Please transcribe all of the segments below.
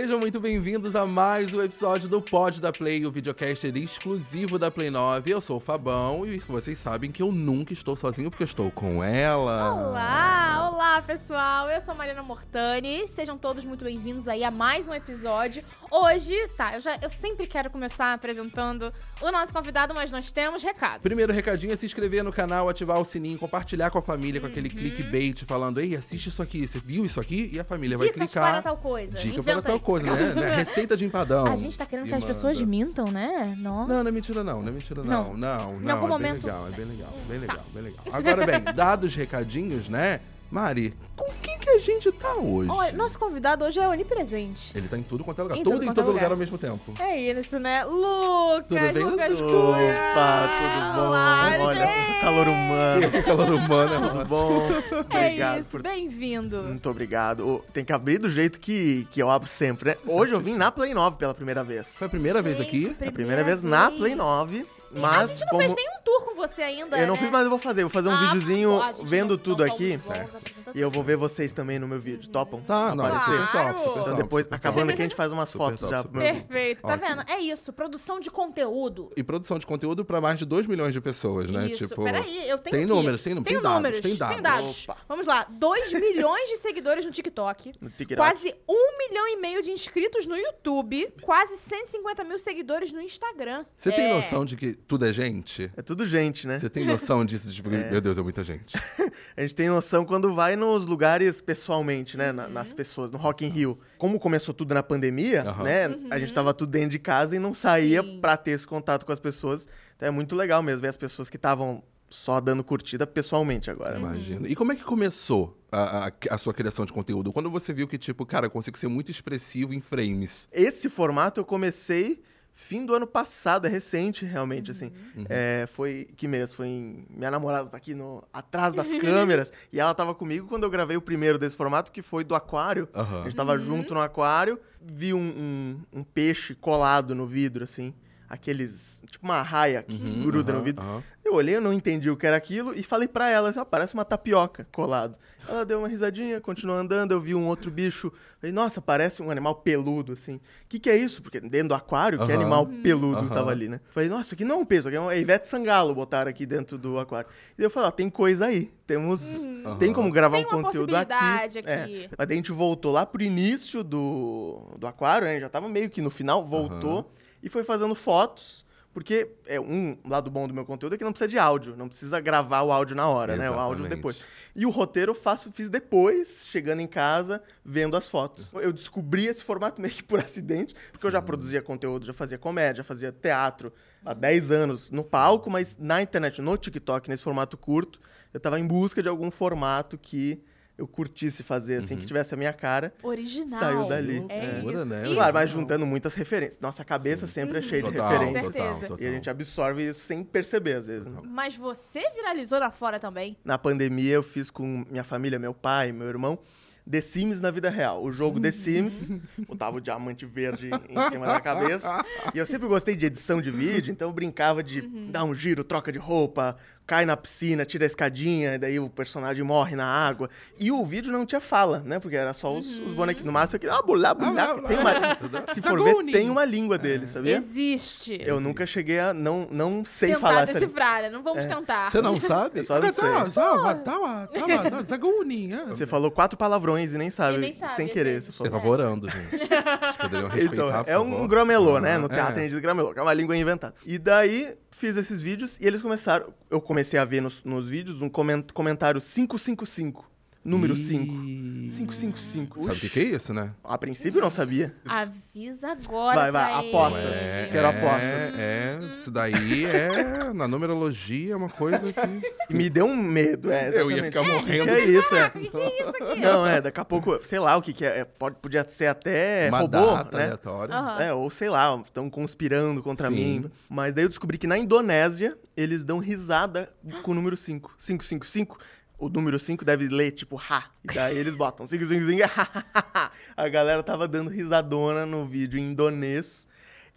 Sejam muito bem-vindos a mais um episódio do Pod da Play, o videocast exclusivo da Play 9. Eu sou o Fabão e vocês sabem que eu nunca estou sozinho porque estou com ela. Olá, olá pessoal, eu sou Mariana Mortani, sejam todos muito bem-vindos aí a mais um episódio. Hoje, tá, eu, já, eu sempre quero começar apresentando o nosso convidado, mas nós temos recado. Primeiro recadinho é se inscrever no canal, ativar o sininho, compartilhar com a família, com aquele clickbait falando, ei, assiste isso aqui, você viu isso aqui? E a família vai Dicas clicar. para tal coisa. Dica Inventa para tal aí. coisa, né? Né? Receita de empadão. A gente tá querendo E que as pessoas mintam, né? Nossa. Não, não é mentira não, não é mentira não. Não, não, Em algum é bem momento- legal, é bem legal, bem Tá. legal, bem legal. Agora bem, dados os recadinhos, né? Mari, com quem que a gente tá hoje? Olha, nosso convidado hoje é onipresente. Ele tá em tudo quanto é lugar, Em tudo tudo em todo é lugar lugar. ao mesmo tempo. É isso, né? Lucas, Tudo bem, Lucas? Cunha. Opa, tudo bom? Olá, Olha, gente. calor humano. Que calor humano, é Tudo bom? É Obrigado isso, por bem-vindo. Muito obrigado. Tem que abrir do jeito que, que eu abro sempre, né? Hoje eu vim na Play 9 pela primeira vez. Foi a primeira vez aqui? Gente, A primeira vez na Play 9, A mas gente não como... fez nenhum tour com você ainda, Eu não né? fiz, mas eu vou fazer. Vou fazer um Ah, videozinho pô, a vendo não- tudo não aqui. apresentadores. E eu vou ver vocês também no meu vídeo. Topam? Tá, não, Aparecer? super top, super Claro. top. Então depois, super acabando top. aqui, a gente faz umas Super fotos top, já. Perfeito, tá Ótimo. vendo? É isso, produção de conteúdo. E produção de conteúdo pra mais de 2 milhões de pessoas, né? Isso, Tipo, peraí, eu tenho tem aqui. números, tem tem dados, números, tem dados. Tem dados. Opa. Vamos lá, 2 milhões de seguidores no TikTok. No TikTok. Quase 1 milhão e meio de inscritos no YouTube. Quase 150 mil seguidores no Instagram. Você tem É. noção de que tudo é gente? É tudo gente, né? Você tem noção disso? Tipo, meu Deus, é muita gente. A gente tem noção quando vai nos lugares pessoalmente, né? na- nas pessoas, no Rock in Rio. Como começou tudo na pandemia, Aham. né? A gente tava tudo dentro de casa e não saía Sim. pra ter esse contato com as pessoas. Então é muito legal mesmo ver as pessoas que estavam só dando curtida pessoalmente agora. né? Imagino. E como é que começou a, a- a sua criação de conteúdo? Quando você viu que, tipo, cara, eu consigo ser muito expressivo em frames. Esse formato eu comecei fim do ano passado, é recente realmente, assim. É, foi, que mês? Foi em, minha namorada tá aqui no, atrás das câmeras e ela tava comigo quando eu gravei o primeiro desse formato, que foi do aquário. Aham. A gente tava junto no aquário, vi um, um- um peixe colado no vidro, assim. Aqueles, tipo uma raia que gruda no vidro. Eu olhei, eu não entendi o que era aquilo e falei pra ela, assim, ó, parece uma tapioca colado. Ela deu uma risadinha, continuou andando, eu vi um outro bicho. Falei, nossa, parece um animal peludo, assim. O que, que é isso? Porque dentro do aquário, que Aham. animal peludo Aham. tava ali, né? Falei, nossa, aqui não é um peixe, isso aqui é um é Ivete Sangalo botaram aqui dentro do aquário. E eu falei, ó, tem coisa aí. Temos. Tem como gravar Tem um uma conteúdo aqui. É. aqui. Mas daí a gente voltou lá pro início do, do aquário, né? Já tava meio que no final, voltou e foi fazendo fotos. Porque é um lado bom do meu conteúdo é que não precisa de áudio, não precisa gravar o áudio na hora, né? O áudio Exatamente. depois. E o roteiro eu faço, fiz depois, chegando em casa, vendo as fotos. Eu descobri esse formato meio que por acidente, porque eu já produzia conteúdo, já fazia comédia, já fazia teatro há 10 anos no palco, mas na internet, no TikTok, nesse formato curto, eu tava em busca de algum formato que eu curtisse fazer, assim, que tivesse a minha cara. Original. Saiu dali. É Loucura, isso. né? E- Claro, mas juntando muitas referências. Nossa cabeça sempre é cheia de Total, referências. Com certeza. total, total. E a gente absorve isso sem perceber, às vezes. né? Mas você viralizou lá fora também. Na pandemia, eu fiz com minha família, meu pai, meu irmão, The Sims na vida real. O jogo The Sims, botava o diamante verde em cima da cabeça. E eu sempre gostei de edição de vídeo, então eu brincava de dar um giro, troca de roupa, cai na piscina, tira a escadinha, e daí o personagem morre na água. E o vídeo não tinha fala, né? Porque era só os, os bonequinhos. No máximo, aqui, ah, bulá, bulá, que tem uma, se for ver, tem uma língua dele, sabia? Existe. Eu nunca cheguei a. Não, não sei tentar falar essa língua. decifrar, né? Não vamos tentar. Você não sabe? Eu só não sei. Você falou quatro palavrões e nem sabe, E nem sabe, sem às querer. Você Você falou. tava orando, gente. Vocês poderiam respeitar, Então, é um gromelô, né? Ah, No teatro é. a gente diz gromelô, que é uma língua inventada. E daí fiz esses vídeos e eles começaram. Eu comecei a ver nos, nos vídeos um comen- comentário 555. Número 5. Ih. 555. Sabe o que, que é isso, né? A princípio eu não sabia. Avisa agora. Vai, vai, pra apostas. É, Quero é, apostas. É, isso daí é. Na numerologia é uma coisa que. Me deu um medo, é. Eu ia exatamente. ficar É, morrendo. Que é isso, é. O que, que é isso aqui? Não, é, daqui a pouco, sei lá o que, que é. é, Pode, podia ser até uma robô, data né? aleatória. Aham. É, ou sei lá, estão conspirando contra Sim. mim. Mas daí eu descobri que na Indonésia eles dão risada com o número 5. 555. O número 5 deve ler tipo ha. E daí eles botam 555. A galera tava dando risadona no vídeo em indonês.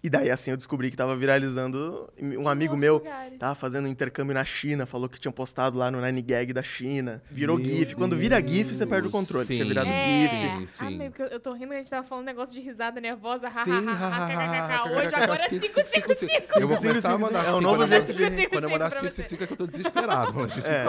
E daí, assim, eu descobri que tava viralizando. Um amigo meu lugares. tava fazendo um intercâmbio na China, falou que tinha postado lá no Nine Gag da China. Virou Meu GIF. Quando vira GIF, você perde o controle. Sim. Tinha virado É, GIF. sim. amei, porque eu, eu tô rindo que a gente tava falando um negócio de risada nervosa, ha, Sim, ha, ha, ha, kkk. Hoje agora é Cinco, 5, cinco, 5, cinco. 5. Eu vou Cinco, começar a mandar. É o novo jeito de- Quando eu mandar pra 5, você. 5 é que eu tô desesperado. Gente, É.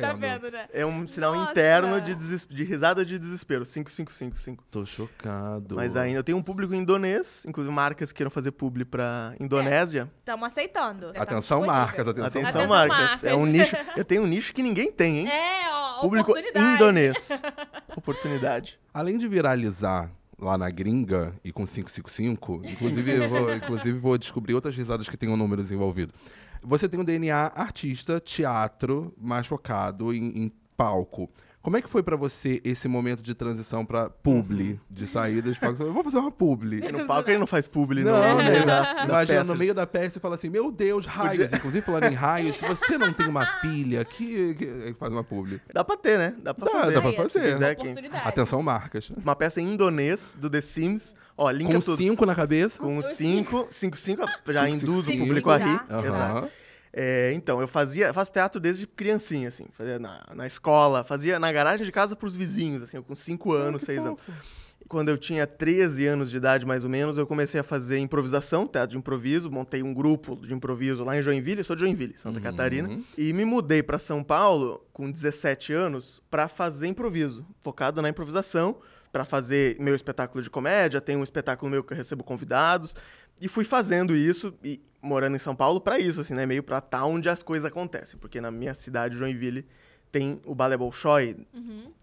tá vendo, né? É um sinal interno de risada de desespero. 5555. Tô chocado. Mas ainda eu tenho um público indonês, inclusive marcas que queiram fazer publi pra Indonésia. Estamos aceitando. Tá Atenção, disponível. marcas, atenção. Atenção, Atenção, marcas. marcas. É um nicho. Eu tenho um nicho que ninguém tem, hein? É, ó, Público indonês. Oportunidade. Além de viralizar lá na gringa e com 555, inclusive eu vou, inclusive vou descobrir outras risadas que tenham números envolvidos. Você tem um DNA artista, teatro, mais focado em, em palco. Como é que foi pra você esse momento de transição pra publi, de saída de palco? Eu vou fazer uma publi. E no palco ele não faz publi, Não, no né? da, Imagina, peça. no meio da peça você fala assim, meu Deus, raios. Inclusive, falando em raios, se você não tem uma pilha, que, que faz uma publi. Dá pra ter, né? Dá pra Dá, fazer. dá pra fazer. Se quiser. Atenção, marcas. Uma peça em indonês do The Sims. Ó, linka Com tudo. cinco na cabeça. Com Os 5, 5, 5 já Cinco, induz cinco, o público a cinco rir. Exato. É, então, eu fazia, faço teatro desde criancinha, assim, fazia na, na escola, fazia na garagem de casa pros vizinhos, assim, eu com 5 anos, 6 anos. Quando eu tinha 13 anos de idade, mais ou menos, eu comecei a fazer improvisação, teatro de improviso, montei um grupo de improviso lá em Joinville, eu sou de Joinville, Santa Catarina, e me mudei pra São Paulo com 17 anos pra fazer improviso, focado na improvisação, pra fazer meu espetáculo de comédia, tem um espetáculo meu que eu recebo convidados, e fui fazendo isso e morando em São Paulo pra isso, assim, né, meio pra tá onde as coisas acontecem, porque na minha cidade, Joinville, tem o Balé Bolshoi,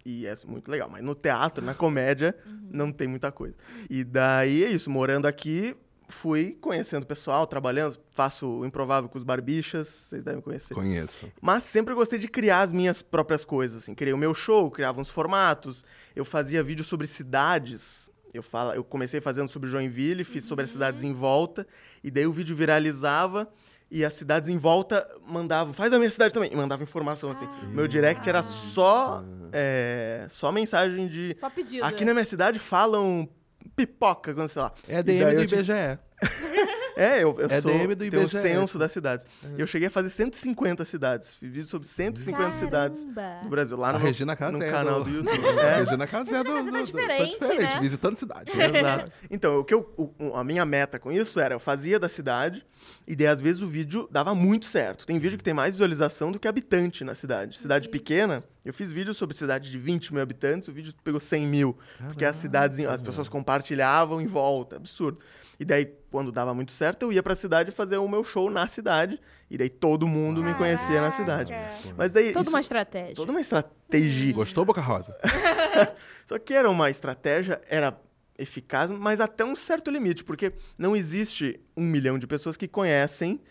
e é muito legal. Mas no teatro, na comédia, não tem muita coisa. E daí é isso, morando aqui, fui conhecendo o pessoal, trabalhando, faço o improvável com os barbichas, vocês devem conhecer. Conheço. Mas sempre gostei de criar as minhas próprias coisas, assim. Criei o meu show, criava uns formatos, eu fazia vídeos sobre cidades. Eu, fala, eu comecei fazendo sobre Joinville, fiz sobre as cidades em volta, e daí o vídeo viralizava e as cidades em volta mandavam, faz a minha cidade também, e mandava informação assim. Meu direct era só é, só mensagem de Só pedido. aqui na minha cidade falam pipoca, quando sei lá. É DM do IBGE. É, eu, eu É sou, DM do tenho o censo das cidades. E eu cheguei a fazer 150 cidades. Fiz vídeo sobre 150 cidades Caramba. do Brasil. Lá A no, Regina Casé. no canal do YouTube. A É, Regina Casé do, Casé do, tá do- diferente, tá diferente, né? visitando cidade. exato. Então, o que eu, o- a minha meta com isso era, eu fazia da cidade, e daí às vezes o vídeo dava muito certo. Tem vídeo que tem mais visualização do que habitante na cidade. Cidade pequena, eu fiz vídeo sobre cidade de 20 mil habitantes, o vídeo pegou 100 mil. Porque as cidades, as pessoas compartilhavam em volta. Absurdo. E daí, quando dava muito certo, eu ia pra cidade fazer o meu show na cidade. E daí todo mundo me conhecia na cidade. Caraca. Mas daí. Toda isso- uma estratégia. toda uma estratégia. Gostou, Boca Rosa? Só que era uma estratégia, era eficaz, mas até um certo limite, porque não existe um milhão de pessoas que conhecem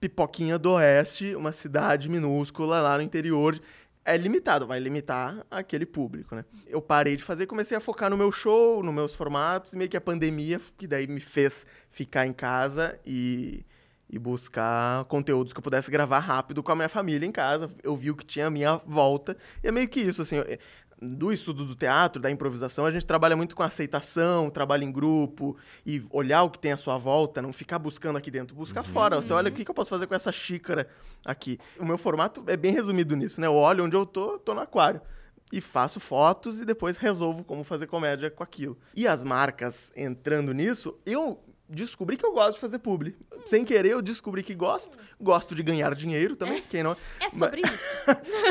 Pipoquinha do Oeste, uma cidade minúscula lá no interior. É limitado, vai limitar aquele público, né? Eu parei de fazer comecei a focar no meu show, nos meus formatos, meio que a pandemia, que daí me fez ficar em casa e, e buscar conteúdos que eu pudesse gravar rápido com a minha família em casa. Eu vi o que tinha à minha volta, e é meio que isso, assim. eu- do estudo do teatro, da improvisação, a gente trabalha muito com aceitação, trabalho em grupo e olhar o que tem à sua volta, não ficar buscando aqui dentro, buscar fora. Você olha o que que eu posso fazer com essa xícara aqui. O meu formato é bem resumido nisso, né? Eu olho onde eu tô, tô no aquário. E faço fotos e depois resolvo como fazer comédia com aquilo. E as marcas entrando nisso, eu descobri que eu gosto de fazer publi. Sem querer, eu descobri que gosto. Gosto de ganhar dinheiro também, quem não. É sobre isso.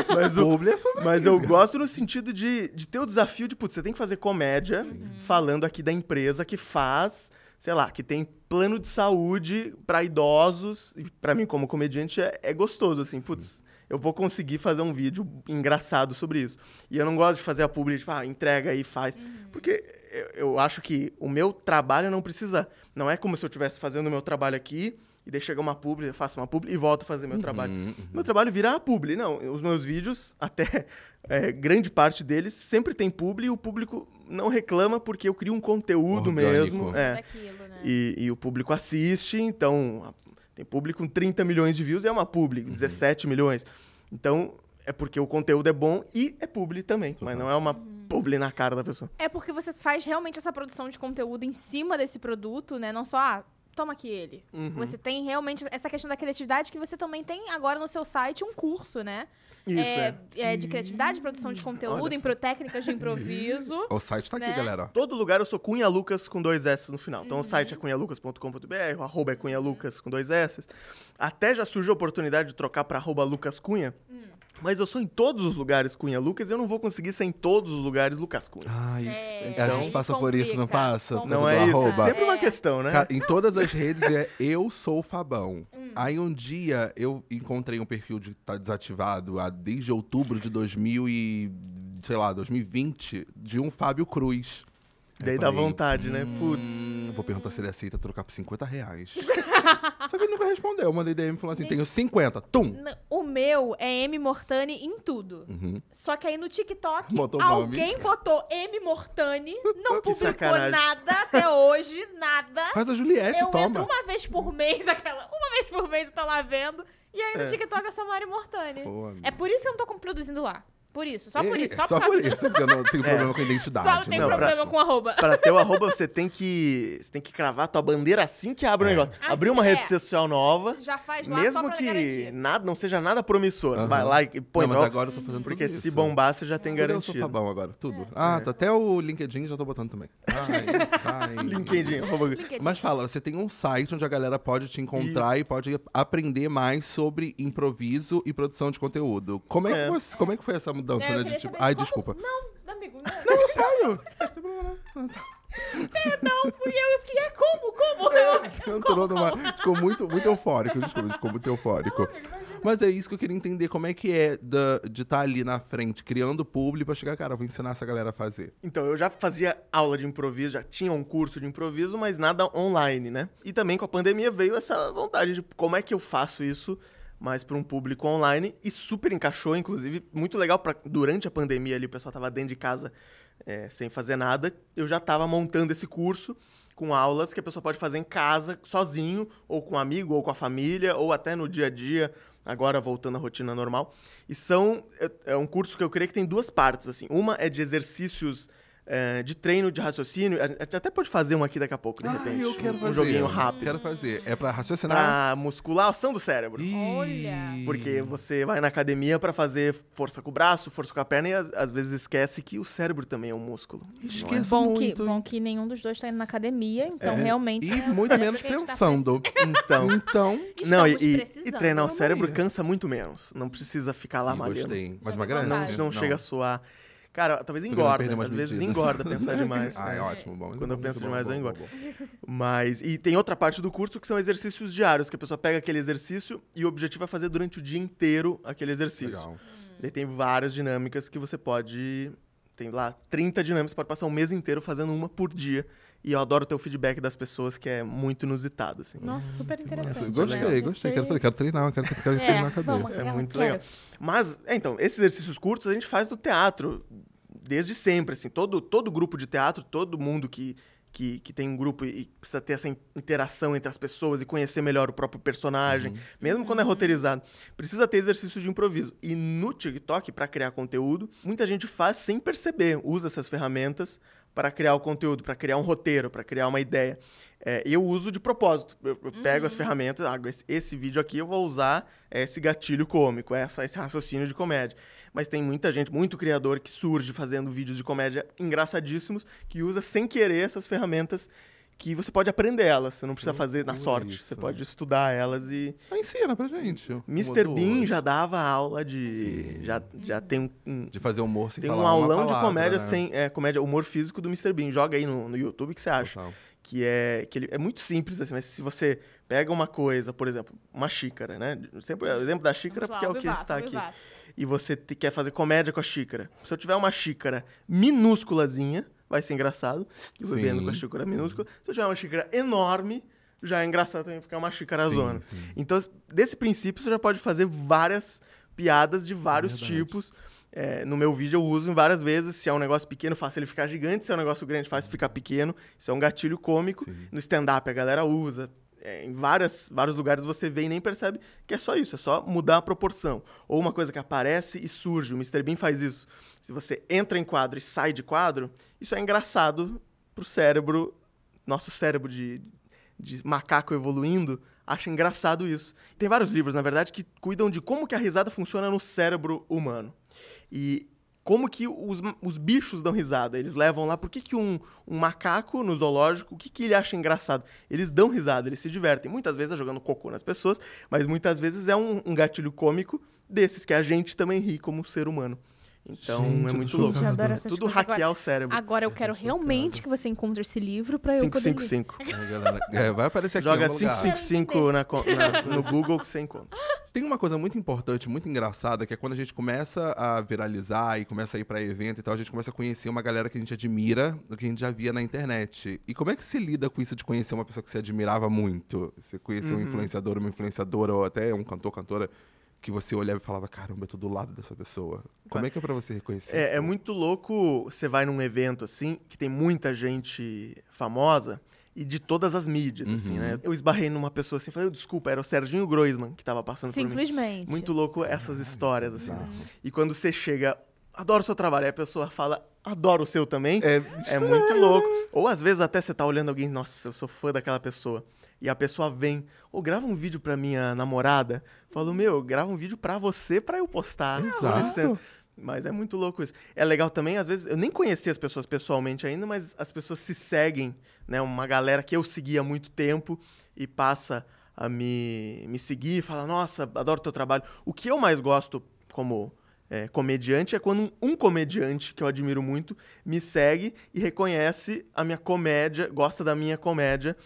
Mas o, Publi é sobre mas isso. eu gosto no sentido de, de ter o desafio de, putz, você tem que fazer comédia falando aqui da empresa que faz, sei lá, que tem plano de saúde pra idosos. E pra mim, como comediante, é, é gostoso, assim, putz. Eu vou conseguir fazer um vídeo engraçado sobre isso. E eu não gosto de fazer a publi, tipo, ah, entrega aí, faz. Porque eu, eu acho que o meu trabalho não precisa. Não é como se eu estivesse fazendo o meu trabalho aqui, e daí chega uma publi, eu faço uma publi e volto a fazer meu trabalho. Meu trabalho vira a publi. Não, os meus vídeos, até é, grande parte deles, sempre tem publi e o público não reclama porque eu crio um conteúdo Orgânico. mesmo. É, Daquilo, né? e, e o público assiste, então a- tem público com 30 milhões de views e é uma publi, 17 milhões. Então é porque o conteúdo é bom e é publi também, mas não é uma publi na cara da pessoa. É porque você faz realmente essa produção de conteúdo em cima desse produto, né? Não só, ah, toma aqui ele. Uhum. Você tem realmente essa questão da criatividade que você também tem agora no seu site um curso, né? Isso, é. é, de criatividade, produção de conteúdo, Olha impro técnicas de improviso. O site tá aqui, Né? galera. ó. Todo lugar eu sou Cunha Lucas com dois S no final. Então o Uhum. site é cunhalucas.com.br, o arroba é Cunha Lucas com dois S. Até já surgiu a oportunidade de trocar pra arroba Lucas Cunha. Hum. Mas eu sou em todos os lugares Cunha Lucas e eu não vou conseguir ser em todos os lugares Lucas Cunha. Ai, É, a então- gente passa por isso, não complica, passa? complica. Não é isso, é arroba. sempre uma É. questão, né? Em todas as redes é eu sou o Fabão. Hum. Aí um dia eu encontrei um perfil de tá desativado há, desde outubro de 2000 e sei lá, 2020, de um Fábio Cruz. Aí Daí dá falei, vontade, né? Putz. "Hum, vou perguntar se ele aceita trocar por 50 reais. Só que ele nunca respondeu. Eu mandei DM e falou assim: tenho 50. Tum! N- O meu é M Mortani em tudo. Uhum. Só que aí no TikTok, Botou o nome. alguém botou M Mortani, não Que publicou sacanagem. nada até hoje, nada. Faz a Juliette, eu toma. entro uma vez por mês, aquela, uma vez por mês eu tô lá vendo. E aí no É. TikTok eu sou Mari Mortani. Amigo. É por isso que eu não tô produzindo lá. Por isso, só por É, isso. Só, só por por isso, porque eu não tenho problema com a identidade. Só tem Não, pra- problema com arroba. Para ter o arroba, você tem que. Você tem que cravar a tua bandeira assim que abre o É. negócio. Assim, Abrir uma é. rede social nova. Já faz lá Mesmo pra que garantir. nada, não seja nada promissor. Aham. Vai lá e põe não, mas agora eu tô fazendo Porque tudo se isso. bombar, você já tem Tudo eu sou garantido. Fabão agora, tudo. Ah, tá até o LinkedIn já tô botando também. Ai, ai. LinkedIn, arroba- LinkedIn. Mas fala, você tem um site onde a galera pode te encontrar e pode aprender mais sobre improviso e produção de conteúdo. Como é, É. Que, você, como é que foi essa mudança, É, eu né? De, tipo, ai, como- desculpa. Não, amigo, não. Não, sério. Não, fui eu. Eu fiquei, é como? Como? Eu, Entrou numa. Ficou muito, muito eufórico, desculpa, ficou muito eufórico. Mas é isso que eu queria entender, como é que é da- de estar ali na frente, criando público pra chegar, cara, eu vou ensinar essa galera a fazer. Então, eu já fazia aula de improviso, já tinha um curso de improviso, mas nada online, né? E também com a pandemia veio essa vontade de como é que eu faço isso mais para um público online e super encaixou, inclusive, muito legal para durante a pandemia ali, o pessoal tava dentro de casa é, sem fazer nada, eu já tava montando esse curso com aulas que a pessoa pode fazer em casa, sozinho, ou com um amigo, ou com a família, ou até no dia a dia, agora voltando à rotina normal. E são é, é um curso que eu creio que tem duas partes, assim. Uma é de exercícios é, de treino de raciocínio. A gente até pode fazer um aqui daqui a pouco, de Ah, repente. eu quero um fazer. joguinho rápido. Quero fazer. É pra raciocinar. Pra musculação do cérebro. Ih. Olha. Porque você vai na academia pra fazer força com o braço, força com a perna e às, vezes esquece que o cérebro também é um músculo. Esqueço Bom que, muito. bom que nenhum dos dois tá indo na academia, então É. realmente. E é muito menos que tá pensando. Então. Então, Não, e, e- treinar o cérebro cansa muito menos. Não precisa ficar lá malhando. gostei. Mas Já uma grande. Não, vontade. não chega a suar. Cara, talvez engorda. Às vezes medidas. engorda pensar demais. Ah, é ótimo. Bom, Quando eu penso bom, demais, bom, eu engordo. bom. Mas. E tem outra parte do curso que são exercícios diários, que a pessoa pega aquele exercício e o objetivo é fazer durante o dia inteiro aquele exercício. Legal. Daí tem várias dinâmicas que você pode. Tem lá 30 dinâmicas, pode passar um mês inteiro fazendo uma por dia. E eu adoro ter o feedback das pessoas, que é muito inusitado, assim. Nossa, super interessante. Nossa, gostei, gostei. Quero, fazer, quero treinar, quero, quero É, treinar a cabeça. vamos. É muito quero. legal. Mas, é, então, esses exercícios curtos a gente faz no teatro desde sempre, assim. Todo, todo grupo de teatro, todo mundo que, que, que tem um grupo e precisa ter essa in- interação entre as pessoas e conhecer melhor o próprio personagem, mesmo quando é roteirizado, precisa ter exercício de improviso. E no TikTok, para criar conteúdo, muita gente faz sem perceber, usa essas ferramentas para criar o conteúdo, para criar um roteiro, para criar uma ideia. É, eu uso de propósito. Eu, eu pego as ferramentas, ah, esse, esse vídeo aqui eu vou usar esse gatilho cômico, essa, esse raciocínio de comédia. Mas tem muita gente, muito criador que surge fazendo vídeos de comédia engraçadíssimos, que usa sem querer essas ferramentas que você pode aprender elas. Você não precisa fazer na sorte. isso. Você pode estudar elas e. Ah, ensina pra gente. Mr. Bean já dava aula de. Já, já tem um- um, De fazer humor sem tem um aulão de palavra, comédia né? sem. É, comédia, humor físico do Mr. Bean. Joga aí no, no YouTube, o que você acha? Total. que é que ele é muito simples assim, mas se você pega uma coisa, por exemplo, uma xícara, né? Sempre o exemplo da xícara Vamos lá, porque é o que vivaço, está aqui. E você te- quer fazer comédia com a xícara. Se eu tiver uma xícara minúsculazinha, vai ser engraçado, e bebendo Sim. com a xícara minúscula. Se eu tiver uma xícara enorme, já é engraçado também porque é uma xícara zona. Então, desse princípio, você já pode fazer várias piadas de vários Verdade. tipos. É, no meu vídeo eu uso várias vezes. Se é um negócio pequeno, faço ele ficar gigante. Se é um negócio grande, faço ficar pequeno. Isso é um gatilho cômico. Sim. No stand-up a galera usa. É, em várias, vários lugares você vê e nem percebe que é só isso, é só mudar a proporção. Ou uma coisa que aparece e surge. O Mr. Bean faz isso. Se você entra em quadro e sai de quadro, isso é engraçado pro cérebro, nosso cérebro de, de macaco evoluindo, acha engraçado isso. Tem vários livros, na verdade, que cuidam de como que a risada funciona no cérebro humano. E como que os, os bichos dão risada. Eles levam lá, por que, que um, um macaco no zoológico, o que, que ele acha engraçado? Eles dão risada, eles se divertem. Muitas vezes é jogando cocô nas pessoas, mas muitas vezes é um, um gatilho cômico desses que a gente também ri como ser humano. Então Gente, é muito louco. Essas Tudo hackear Agora- o cérebro. Agora eu quero realmente que você encontre esse livro pra eu poder ler. 555. Aí, galera, é, vai aparecer aqui Joga em algum lugar. 555 na, co- na- no Google que você encontra. Tem uma coisa muito importante, muito engraçada, que é quando a gente começa a viralizar e começa a ir pra evento e tal, a gente começa a conhecer uma galera que a gente admira, do que a gente já via na internet. E como é que se lida com isso de conhecer uma pessoa que você admirava muito? Você conhecer um Uhum. influenciador, uma influenciadora, ou até um cantor, cantora, que você olhava e falava, caramba, eu tô do lado dessa pessoa. Como é que é pra você reconhecer? É, é muito louco você vai num evento assim, que tem muita gente famosa e de todas as mídias, assim, Uhum. né? Eu esbarrei numa pessoa assim, falei, desculpa, era o Serginho Groisman que tava passando por mim. Simplesmente. Muito louco essas histórias, assim. né? E quando você chega, adoro o seu trabalho, aí a pessoa fala, adoro o seu também. É, É muito louco. Ou às vezes até você tá olhando alguém, nossa, eu sou fã daquela pessoa. E a pessoa vem, ou grava um vídeo pra minha namorada. Falo, meu, grava um vídeo pra você pra eu postar. Exato. Mas é muito louco isso. É legal também, às vezes, eu nem conheci as pessoas pessoalmente ainda, mas as pessoas se seguem, né? Uma galera que eu segui há muito tempo e passa a me, me seguir e fala, nossa, adoro teu trabalho. O que eu mais gosto como é, comediante é quando um, um comediante que eu admiro muito me segue e reconhece a minha comédia, gosta da minha comédia,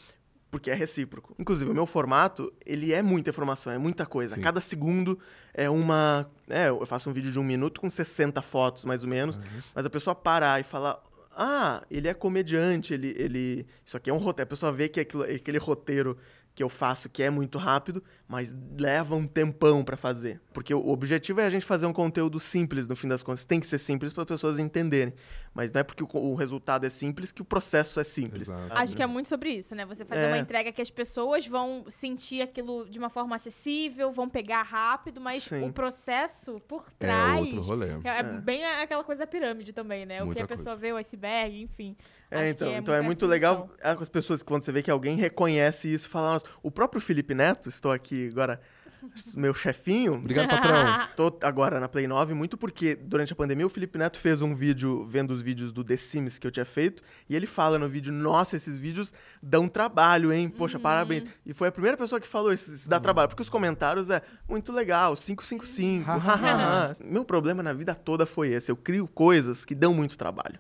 porque é recíproco. Inclusive, o meu formato, ele é muita informação, é muita coisa. Sim. Cada segundo é uma... É, eu faço um vídeo de um minuto com 60 fotos, mais ou menos, mas a pessoa parar e falar... Ah, ele é comediante, ele, ele... Isso aqui é um roteiro. A pessoa vê que aquilo, aquele roteiro que eu faço que é muito rápido, mas leva um tempão pra fazer. Porque o objetivo é a gente fazer um conteúdo simples, no fim das contas. Tem que ser simples para as pessoas entenderem. Mas não é porque o, resultado é simples que o processo é simples. Exato. Acho que é muito sobre isso, né? Você fazer É. uma entrega que as pessoas vão sentir aquilo de uma forma acessível, vão pegar rápido, mas Sim. o processo por É trás. outro rolê. É, bem aquela coisa da pirâmide também, né? o que Muita a pessoa coisa. vê, o iceberg, enfim. É, então, que então é essa muito legal é, com as pessoas quando você vê que alguém reconhece isso, fala, nossa, o próprio Felipe Neto, estou aqui agora, meu chefinho, Obrigado, patrão. Tô agora na Play 9, muito porque durante a pandemia o Felipe Neto fez um vídeo vendo os vídeos do The Sims que eu tinha feito, e ele fala no vídeo: Nossa, esses vídeos dão trabalho, hein? Poxa, parabéns. E foi a primeira pessoa que falou isso, isso dá trabalho, porque os comentários é muito legal, 555, hahaha. Meu problema na vida toda foi esse: eu crio coisas que dão muito trabalho.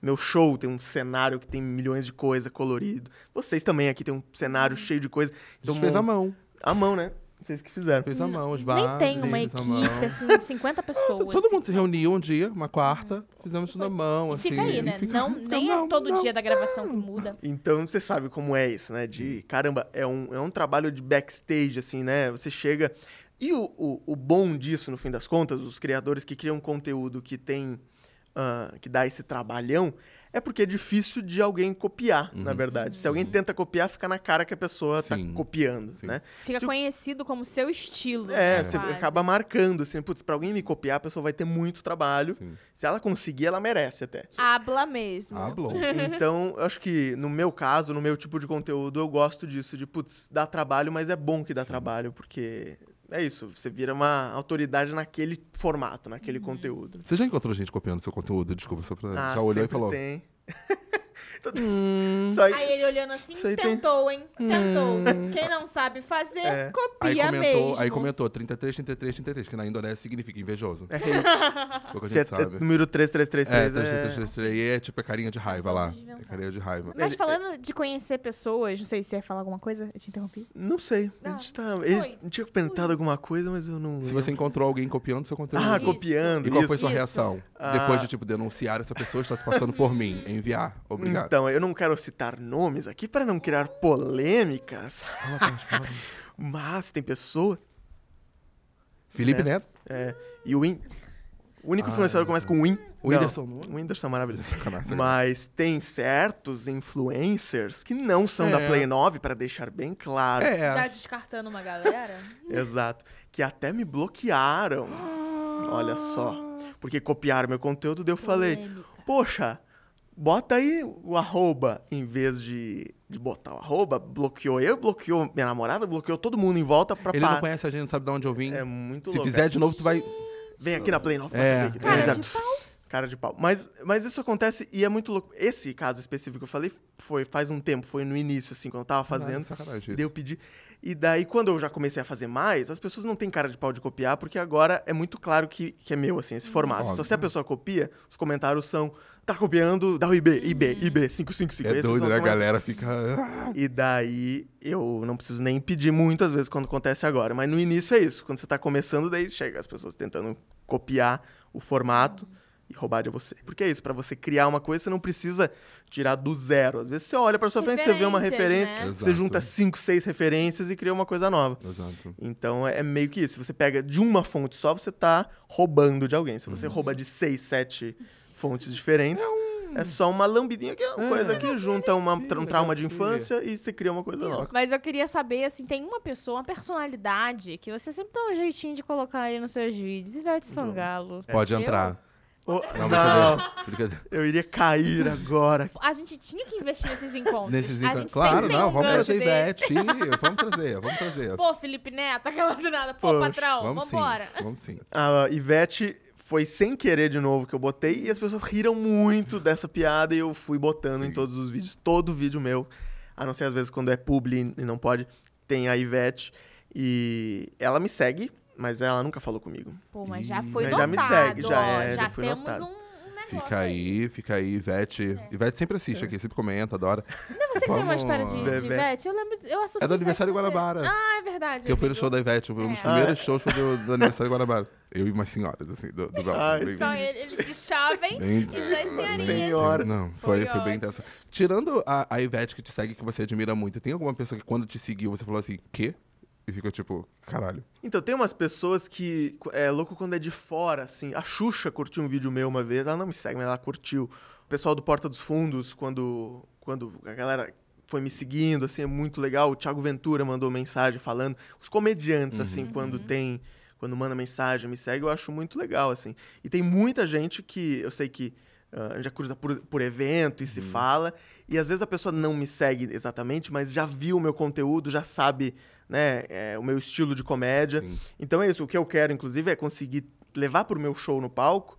Meu show tem um cenário que tem milhões de coisa colorido. Vocês também aqui tem um cenário cheio de coisa. A Então, gente fez a mão. a mão, né? Vocês que fizeram. Fez a mão, os Nem vasos. tem uma a equipe, assim, 50 pessoas. Todo mundo se reuniu um dia, uma quarta, fizemos isso na mão, E assim. fica aí, né? fica- não, fica- nem não, é todo não. dia da gravação que muda. Então você sabe como é isso, né? De caramba, é um, é um trabalho de backstage, assim, né? Você chega. E o, o, o bom disso, no fim das contas, os criadores que criam conteúdo que tem. Ah, que dá esse trabalhão, é porque é difícil de alguém copiar, na verdade. Se alguém tenta copiar, fica na cara que a pessoa tá Sim. copiando, Sim. né? Fica Se o- conhecido como seu estilo. É, né, você quase. acaba marcando, assim, putz, pra alguém me copiar, a pessoa vai ter muito trabalho. Sim. Se ela conseguir, ela merece até. Habla mesmo. Hablou. Então, eu acho que no meu caso, no meu tipo de conteúdo, eu gosto disso, de, putz, dá trabalho, mas é bom que dá trabalho, porque é isso, você vira uma autoridade naquele formato, Uhum. naquele conteúdo. Você já encontrou gente copiando seu conteúdo? Desculpa, só pra... Ah, já olhou e sempre falou. tem. Hum, aí, Aí ele olhando assim, aí tem- tentou, hein? Tentou. Quem não sabe fazer, É. Aí copia comentou, mesmo. aí comentou 33, 33, 33, que na Indonésia significa invejoso. é, Pouca se é, gente sabe. número É, 3333 é, 3333 é tipo é carinha de raiva lá. É carinha de raiva. Mas Ele- falando de conhecer pessoas, não sei se você ia falar alguma coisa, eu te interrompi. Não sei. a Não, gente tá. Ele tinha perguntado alguma coisa, mas eu não. Se você encontrou alguém copiando seu conteúdo. Ah, Isso. copiando. E qual isso. foi sua Isso. reação? Ah. Depois de, tipo, denunciar essa pessoa está se passando por mim. Enviar. Obrigado. Então, eu não quero citar nomes aqui para não criar polêmicas, Fala, Tati, fala. mas tem pessoa. Felipe É. Neto. É, e o Win. O único Ah, influenciador que começa com Win. O Whindersson Nunes. Não, O Whindersson é maravilhoso. Mas tem certos influencers que não são da É. Play 9, para deixar bem claro. É. Já descartando uma galera? Exato. Que até me bloquearam. Olha só. Porque copiaram meu conteúdo, daí eu falei, Polêmica. poxa, bota aí o arroba em vez de de botar o arroba, bloqueou eu, bloqueou minha namorada, bloqueou todo mundo em volta pra Ele não parar. conhece a gente, não sabe de onde eu vim. É muito Se louco. fizer de novo, tu vai. Vem aqui na Play 9 pra É, que Cara beleza. de pau. Cara de pau. Mas, mas isso acontece e é muito louco. Esse caso específico que eu falei foi faz um tempo, foi no início, assim, quando eu tava fazendo. Sacanagem. Daí eu pedi. E daí, quando eu já comecei a fazer mais, as pessoas não têm cara de pau de copiar, porque agora é muito claro que, que é meu, assim, esse formato. Então, Óbvio. se a pessoa copia, os comentários são. Tá copiando, dá o IB, IB, IB, 555. É doido, né? A galera fica. "Ah". E daí eu não preciso nem pedir muitas vezes quando acontece agora. Mas no início é isso. Quando você tá começando, daí chega as pessoas tentando copiar o formato e roubar de você. Porque é isso, pra você criar uma coisa, você não precisa tirar do zero. Às vezes você olha pra sua frente, você vê uma referência, né? você junta cinco, seis referências e cria uma coisa nova. Exato. Então é meio que isso. Se você pega de uma fonte só, você tá roubando de alguém. Se você Uhum. rouba de seis, sete fontes diferentes, é, só uma lambidinha que é uma coisa que junta uma, um trauma de infância e você cria uma coisa nova. Mas eu queria saber, assim, tem uma pessoa, uma personalidade que você sempre dá um jeitinho de colocar aí nos seus vídeos. Ivete Sangalo. Pode Eu? entrar. Ô, Não, não, brincadeira. brincadeira. eu iria cair agora. A gente tinha que investir nesses encontros. Nesses encontros. Claro, não, um vamos trazer desse. Ivete. Vamos trazer, vamos trazer. Pô, Felipe Neto, aquela do nada. Pô, Poxa, patrão, Vamos sim. vambora. Vamos sim. A Ivete foi sem querer de novo que eu botei e as pessoas riram muito dessa piada e eu fui botando em Sim. todos os vídeos. Todo vídeo meu, a não ser às vezes quando é publi e não pode, tem a Ivete. E ela me segue, mas ela nunca falou comigo. Pô, mas já foi notado. já me segue, já ó, é, já já fui temos notado. um, um negócio Fica aí, fica aí, Ivete. Ivete sempre assiste aqui, sempre comenta, adora. Você que tem uma história de, de. Ivete? Eu lembro, eu associo É do aniversário você. Guanabara. Ah, é verdade. Que eu fui no show da Ivete, um dos É. primeiros Ah, é? shows foi do, do aniversário de Guanabara. Eu e umas senhoras, assim, do, do. Ai, Bem- Só ele, ele de chave bem- e duas senhorinhas. Senhora. Não, foi, Foi foi bem intenso. Tirando a, a Ivete que te segue, que você admira muito, tem alguma pessoa que quando te seguiu, você falou assim, quê? E fica tipo, caralho. Então, tem umas pessoas que é louco quando é de fora, assim. A Xuxa curtiu um vídeo meu uma vez, ela não me segue, mas ela curtiu. O pessoal do Porta dos Fundos, quando, quando a galera foi me seguindo, assim, é muito legal. O Thiago Ventura mandou mensagem falando. Os comediantes, assim, quando tem. Quando manda mensagem, me segue, eu acho muito legal, assim. E tem muita gente que eu sei que ah, já cruza por, por evento e se fala. E às vezes a pessoa não me segue exatamente, mas já viu o meu conteúdo, já sabe, né, é, o meu estilo de comédia. Sim. Então é isso. O que eu quero, inclusive, é conseguir levar pro meu show no palco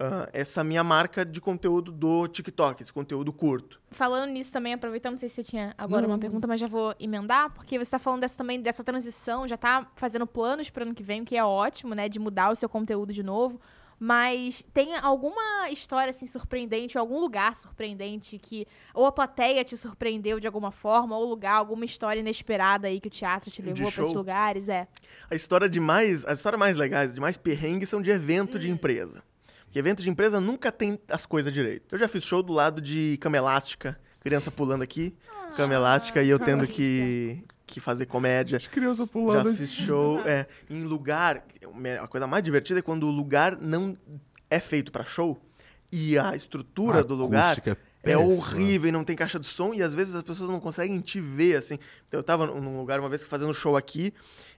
ah, essa minha marca de conteúdo do TikTok, esse conteúdo curto. Falando nisso também, aproveitando, não sei se você tinha agora uma pergunta, mas já vou emendar, porque você tá falando dessa, também dessa transição, já tá fazendo planos para ano que vem, o que é ótimo, né? De mudar o seu conteúdo de novo. Mas tem alguma história assim surpreendente, ou algum lugar surpreendente que ou a plateia te surpreendeu de alguma forma, ou lugar, alguma história inesperada aí que o teatro te levou para esses lugares, é. A história de mais, as histórias mais legais, de mais perrengue são de evento de empresa. Porque evento de empresa nunca tem as coisas direito. Eu já fiz show do lado de cama elástica, criança pulando aqui, cama elástica e eu tendo que, que fazer comédia. As crianças Já pulando. fiz show é, em lugar. A coisa mais divertida é quando o lugar não é feito pra show e a estrutura A do lugar é péssima. horrível e não tem caixa de som e às vezes as pessoas não conseguem te ver assim. Então eu tava num lugar uma vez fazendo show aqui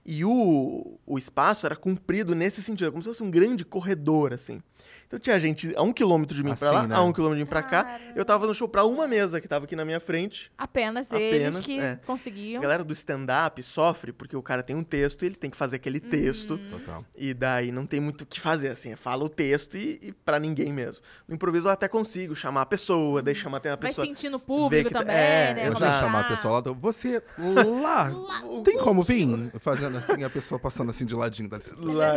e o, o espaço era comprido nesse sentido, como se fosse um grande corredor assim. Então tinha gente a um quilômetro de mim pra Assim, lá, né? a um quilômetro de mim pra cá. Eu tava no show pra uma mesa que tava aqui na minha frente. Apenas, Apenas, eles que é. A conseguiam. galera do stand-up sofre porque o cara tem um texto e ele tem que fazer aquele texto. Total. E daí não tem muito o que fazer, assim. é Fala o texto e, e pra ninguém mesmo. No improviso eu até consigo chamar a pessoa, daí chamar até a Vai pessoa. sentindo o público tá- também, é, né? Você vai chamar a pessoa lá, você lá, tem como vir? Fazendo assim, a pessoa passando assim de ladinho. Dá licença. Lá,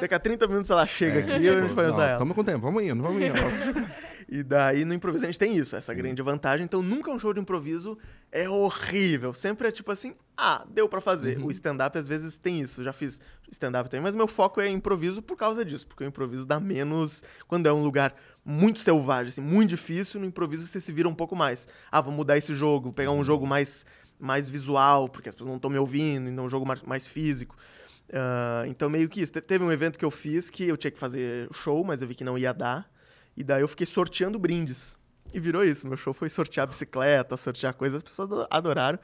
daqui a 30 minutos ela chega aqui e a gente vai usar ela. Tamo com tempo, vamos indo, vamos indo. E daí no improviso a gente tem isso, essa grande vantagem. Então nunca um show de improviso é horrível. Sempre é tipo assim, ah, deu pra fazer. O stand-up às vezes tem isso. Já fiz stand-up também, mas meu foco é improviso por causa disso. Porque o improviso dá menos. Quando é um lugar muito selvagem, assim, muito difícil, no improviso você se vira um pouco mais. Ah, vou mudar esse jogo, pegar um jogo mais, mais visual, porque as pessoas não estão me ouvindo, então um jogo mais, físico. Ah, então, meio que isso. Te- Teve um evento que eu fiz que eu tinha que fazer show, mas eu vi que não ia dar. E daí eu fiquei sorteando brindes. E virou isso. Meu show foi sortear bicicleta, sortear coisas. As pessoas ado- adoraram.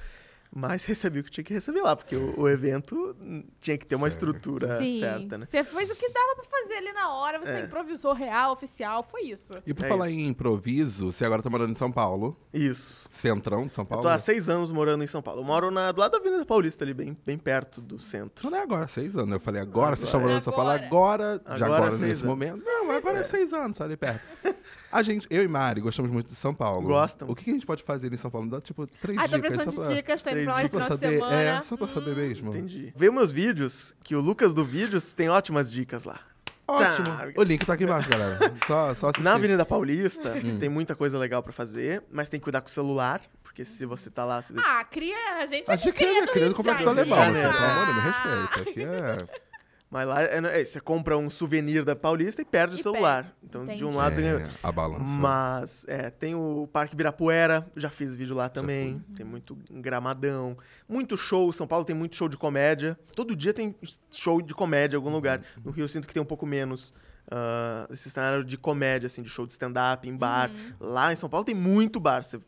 Mas recebi o que tinha que receber lá, porque o, o evento tinha que ter uma estrutura Sim. certa, né? Você fez o que dava pra fazer ali na hora, você É. improvisou real, oficial, foi isso. E por É falar isso. em improviso, você agora tá morando em São Paulo, Isso. centrão de São Eu Paulo. tô há seis anos morando em São Paulo. Eu moro na, do lado da Avenida Paulista, ali, bem, bem perto do centro. Não é agora, seis anos. Eu falei, agora, vocês estão morando em São Paulo, Agora. agora, já Agora agora, seis nesse anos. momento. Não, agora é, seis anos, tá ali perto. A gente, eu e Mari, gostamos muito de São Paulo. Gostam. O que que a gente pode fazer em São Paulo? Dá, tipo, três tô dicas. precisando só de pra- dicas, tô indo Três pra lá esse final de saber, semana. é, só pra saber mesmo. Entendi. Vê meus vídeos, que o Lucas do Vídeos tem ótimas dicas lá. Ótimo. Tá. O link tá aqui embaixo, galera. Só, só assistir. Na Avenida Paulista Hum. tem muita coisa legal pra fazer, mas tem que cuidar com o celular, porque se você tá lá... Você... Ah, cria, a gente A é gente cria do queria Rio do de Complexo. Alemão, Janeiro. pelo amor de Deus, me Ah. respeita. Aqui é... Mas lá é, é, você compra um souvenir da Paulista e perde E o celular. Então, Entendi. de um lado tem... é, a balança. Mas é, tem o Parque Ibirapuera, já fiz vídeo lá também. Tem muito gramadão. Muito show. São Paulo tem muito show de comédia. Todo dia tem show de comédia em algum lugar. No Rio eu sinto que tem um pouco menos. ah, esse cenário de comédia, assim, de show de stand-up em bar. Lá em São Paulo tem muito bar. Você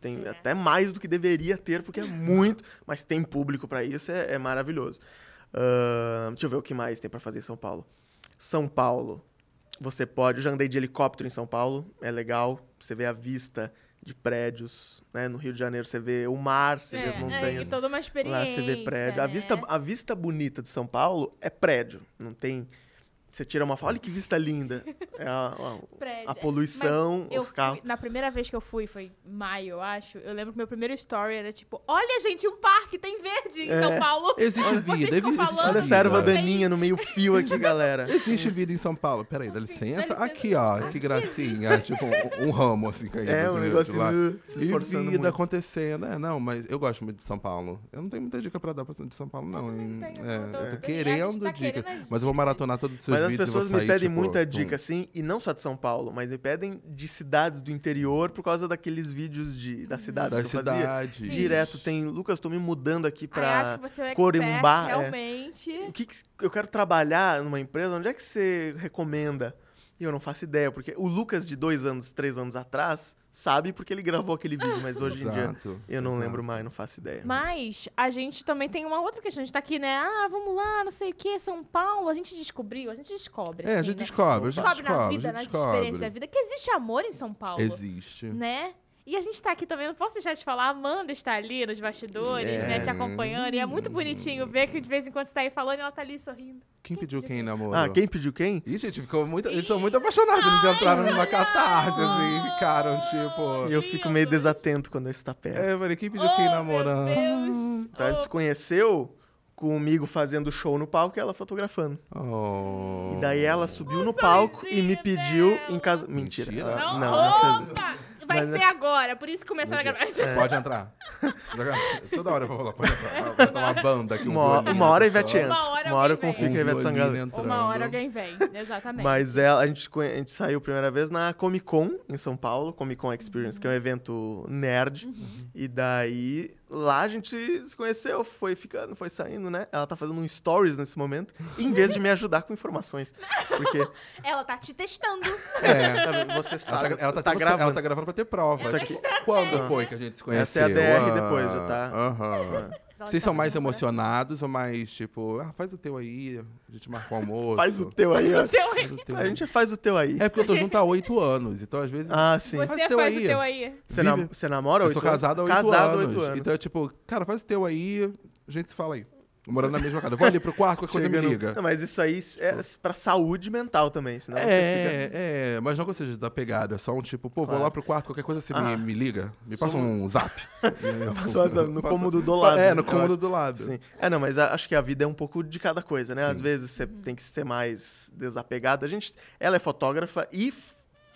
tem É. até mais do que deveria ter, porque é muito, mas tem público pra isso, é, é maravilhoso. Deixa eu ver o que mais tem pra fazer em São Paulo. São Paulo. Você pode. Eu já andei de helicóptero em São Paulo, é legal. Você vê a vista de prédios, né? No Rio de Janeiro você vê o mar, você vê as É, montanhas. É, toda uma experiência. Lá você vê prédio. A né? vista, a vista bonita de São Paulo é prédio. Não tem. Você tira uma foto, olha que vista linda. É a, a- Prédio. a poluição, Eu os carros. fui- na primeira vez que eu fui, foi em maio, eu acho. Eu lembro que meu primeiro story era tipo: Olha, gente, um parque tem verde em É. São Paulo. Existe Vocês vida, existe falando Olha vida. essa erva daninha no meio fio aqui, galera. Existe vida em São Paulo. Peraí, dá licença. Aqui, ó, que gracinha. tipo, um, um ramo, assim, caído. É, um negócio lá. se E esforçando vida muito. acontecendo. É, não, mas eu gosto muito de São Paulo. Eu não tenho muita dica pra dar pra de São Paulo, não. Também tenho, É, eu tô- e gente querendo tá dica. querendo as Mas eu vou maratonar todos os seus Mas as pessoas me sair, pedem tipo, muita tum. dica, assim, e não só de São Paulo, mas me pedem de cidades do interior por causa daqueles vídeos de, das cidades Das que eu fazia. cidades. Direto tem. Lucas, tô me mudando aqui Ai, acho pra. que você é expert, Corumbá, é. realmente. O que, que eu quero trabalhar numa empresa? Onde é que você recomenda? E eu não faço ideia, porque o Lucas de dois anos, três anos atrás, sabe porque ele gravou aquele vídeo, mas hoje em dia Exato, eu não exato. lembro mais, não faço ideia. Mas a gente também tem uma outra questão. A gente tá aqui, né? Ah, vamos lá, não sei o que, São Paulo. A gente descobriu, a gente descobre. É, a assim, gente né? descobre, a gente descobre na descobre, vida, a nas gente experiências da descobre. vida, que existe amor em São Paulo. Existe. Né? E a gente tá aqui também, não posso deixar de falar, a Amanda está ali nos bastidores, É. né, te acompanhando. E é muito bonitinho ver que de vez em quando você tá aí falando e ela tá ali sorrindo. Quem pediu quem namorou? Ah, quem pediu quem? Ih, gente, ficou muito. Eles são muito apaixonados. Eles entraram numa catarse, assim, ficaram, tipo. E eu fico meio desatento quando isso tá perto. É, eu falei, quem pediu Oh, quem meu namorando? Deus. Então ela se conheceu comigo fazendo show no palco e ela fotografando. Oh. E daí ela subiu no palco e me pediu dela. em casa. Mentira. Mentira? ela- Não, Não, não fez isso. opa! Vai Mas- ser agora, por isso que começaram a gravar. Pode entrar. Toda hora eu vou falar, pode entrar. Vai tomar uma banda aqui, um Uma, hora- bolinho, uma hora a. Ivete entra. Uma hora Uma hora eu alguém confio que a Ivete Sangalo. Uma hora alguém vem, exatamente. Mas ela, a, gente, a gente saiu a primeira vez na Comic Con, em São Paulo, Comic Con Experience, que é um evento nerd. E daí, lá a gente se conheceu, foi ficando, foi saindo, né? Ela tá fazendo um stories nesse momento, em vez de me ajudar com informações. Porque Ela tá te testando. É. tá você Ela sabe, tá, ela tá tá tendo- gravando. ela tá gravando pra ter prova. Isso aqui- Quando foi que a gente se Essa conheceu? é a DR Ah, depois, já tá? Aham. Ela Vocês são mais emocionados ou mais, tipo, ah, faz o teu aí, a gente marca o almoço. Faz o teu aí, ó. Teu aí. Faz o teu A aí. gente faz o teu aí. É porque eu tô junto há oito anos, então às vezes... Ah, sim. Você Faz faz, teu o aí. teu aí. Você, vive- nam- você namora eu oito sou anos? casado há oito Casado há anos. oito anos. Então é tipo, cara, faz o teu aí, a gente se fala aí. Morando na mesma casa. Eu vou ali pro quarto, qualquer coisa me liga. Não, mas isso aí é pra saúde mental também, senão você fica... É, é, mas não que seja desapegado, é só um tipo, pô, vou Claro. lá pro quarto, qualquer coisa você me, Ah. me liga, me passa um zap. Passa o WhatsApp no cômodo do lado. É, no né? cômodo do lado. Sim. É, não, mas acho que a vida é um pouco de cada coisa, né? Às Sim. vezes você tem que ser mais desapegado. A gente, ela é fotógrafa e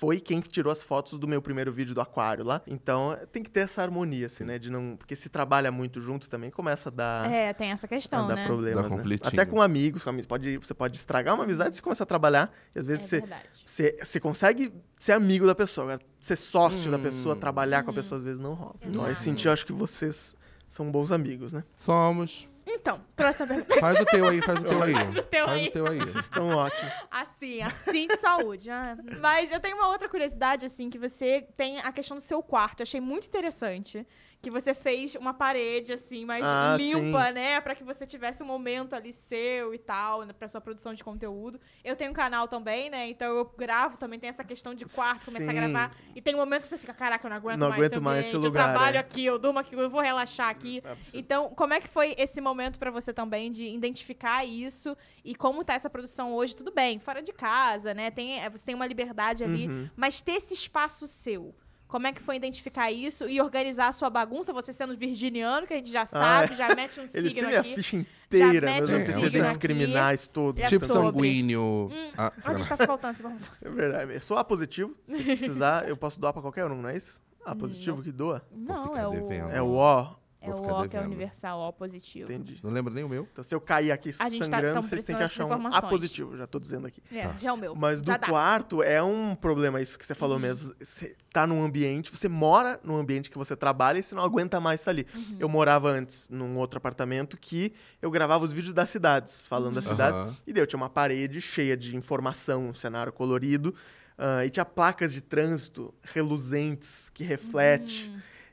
foi quem que tirou as fotos do meu primeiro vídeo do aquário lá. Então, tem que ter essa harmonia, assim, né? De não, porque se trabalha muito junto também começa a dar, É, tem essa a questão, dar né? problemas, Dá né? conflitinho. Até com amigos, com amigos. Pode, você pode estragar uma amizade se começar a trabalhar e às É vezes você, verdade. você, você consegue ser amigo da pessoa. Ser sócio da Hum. pessoa, trabalhar com a pessoa às vezes não rola. Exato. Nós senti, eu acho que vocês são bons amigos, né? Somos. Então, próxima pergunta. Faz o teu aí, faz o teu aí. Faz o teu faz aí. o teu aí. Vocês estão ótimos. Assim, assim de saúde. Ah, Mas eu tenho uma outra curiosidade, assim, que você tem a questão do seu quarto. Eu achei muito interessante. Que você fez uma parede, assim, mais Ah, limpa, sim. né? Pra que você tivesse um momento ali seu e tal, né, pra sua produção de conteúdo. Eu tenho um canal também, né? Então eu gravo também, tem essa questão de quarto, começar a gravar. E tem um momento que você fica, caraca, eu não aguento Não mais aguento esse mais esse lugar, Eu trabalho é. aqui, eu durmo aqui, eu vou relaxar aqui. Então, como é que foi esse momento pra você também de identificar isso e como tá essa produção hoje? Tudo bem, fora de casa, né? Tem, é, você tem uma liberdade ali, Uhum. mas ter esse espaço seu. Como é que foi identificar isso e organizar a sua bagunça? Você sendo virginiano, que a gente já sabe, já mete um Eles signo têm a aqui. ficha inteira, mete meus um antecedentes aqui. criminais todos. É Tipo sobre. sanguíneo. Ah, A gente tá faltando essa informação. É verdade. Eu sou A positivo. Se precisar, eu posso doar pra qualquer um, não é isso? A positivo que doa? Não, é o. É o O. é o O que é universal, O positivo. Entendi. não lembro nem o meu. Então, se eu cair aqui A tá- sangrando, tamo vocês têm que achar um A positivo, já tô dizendo aqui. É, já é o meu. Mas já do dá. quarto é um problema isso que você falou mesmo. Você tá num ambiente, você mora num ambiente que você trabalha e você não aguenta mais estar ali. Eu morava antes num outro apartamento que eu gravava os vídeos das cidades, falando das cidades. E daí eu tinha uma parede cheia de informação, um cenário colorido. ah, e tinha placas de trânsito reluzentes que reflete.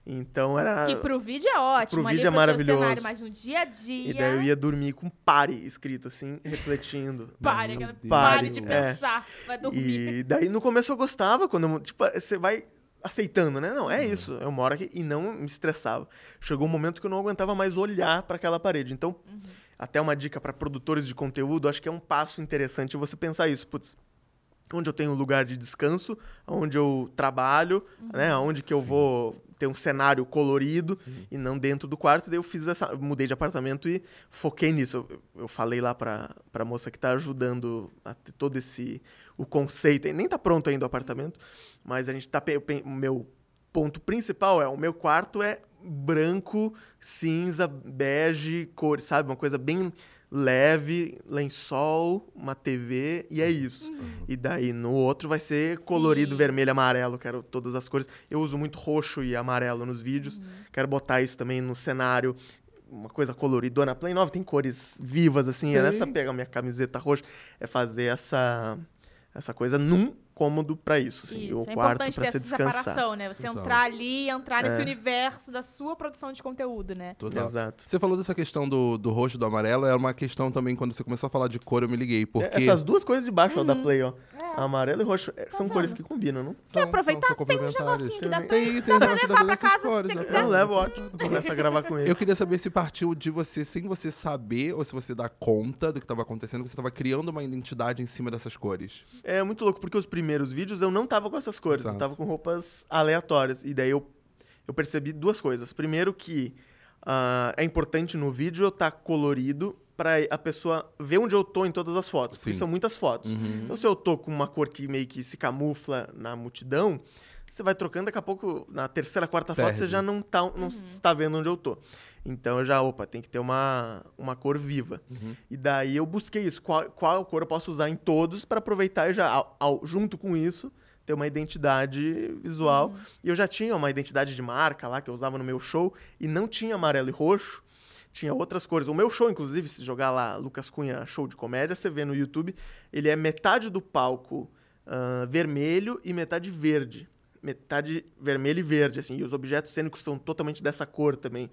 Então era. Que pro vídeo é ótimo, Pro ali vídeo é pro seu maravilhoso. cenário, mas no dia a dia... E daí eu ia dormir com pare escrito assim, refletindo. Pare, aquela- Deus. pare de É. pensar, vai dormir. E daí no começo eu gostava, quando eu, tipo, você vai aceitando, né? Uhum. Não, é isso, eu moro aqui e não me estressava. Chegou um momento que eu não aguentava mais olhar para aquela parede. Então, Uhum. até uma dica para produtores de conteúdo, acho que é um passo interessante você pensar isso, putz, onde eu tenho um lugar de descanso, onde eu trabalho, Uhum. né? Onde que eu vou ter um cenário colorido e não dentro do quarto. Daí eu fiz essa, mudei de apartamento e foquei nisso. Eu, eu falei lá pra, pra moça que tá ajudando a ter todo esse o conceito. E nem tá pronto ainda o apartamento, mas a gente tá o meu ponto principal é o meu quarto é branco, cinza, bege, cores, sabe? Uma coisa bem leve, lençol, uma TV e é isso. E daí no outro vai ser colorido Sim. vermelho, amarelo, quero todas as cores. Eu uso muito roxo e amarelo nos vídeos. Quero botar isso também no cenário. Uma coisa coloridona. Play 9 tem cores vivas, assim. É nessa pega minha camiseta roxa. É fazer essa, essa coisa num cômodo pra isso, assim. Isso, o é quarto você essa descansar. separação, né? Você Total. entrar ali e entrar nesse É. universo da sua produção de conteúdo, né? Total. Exato. Você falou dessa questão do, do roxo e do amarelo, é uma questão também, quando você começou a falar de cor, eu me liguei, porque... É, Essas duas cores de baixo ó, da Play, ó. É. Amarelo e roxo. é, são vendo? cores que combinam, não? Quer são- aproveitar? são Tem complementares. negocinhos que dá pra, Tem, tem dá pra levar pra dessas casa cores, se né? quiser. Eu levo, ótimo. Começa a gravar com ele. Eu queria saber se partiu de você, sem você saber, ou se você dá conta do que estava acontecendo, que você estava criando uma identidade em cima dessas cores. É muito louco, porque os primeiros vídeos eu não tava com essas cores, eu Exato. tava com roupas aleatórias. E daí eu, eu percebi duas coisas. Primeiro que ah, é importante no vídeo eu estar colorido pra a pessoa ver onde eu tô em todas as fotos. Porque Sim. são muitas fotos. Uhum. Então se eu tô com uma cor que meio que se camufla na multidão, você vai trocando, daqui a pouco, na terceira, quarta foto, Perde. você já não tá, não está vendo onde eu tô. Então eu já, opa, tem que ter uma, uma cor viva. E daí eu busquei isso. Qual, qual cor eu posso usar em todos para aproveitar e já, ao- ao- junto com isso, ter uma identidade visual. E eu já tinha uma identidade de marca lá que eu usava no meu show e não tinha amarelo e roxo. Tinha outras cores. O meu show, inclusive, se jogar lá Lucas Cunha Show de Comédia, você vê no YouTube, ele é metade do palco ah, vermelho e metade verde. Metade vermelho e verde, assim. E os objetos cênicos são totalmente dessa cor também.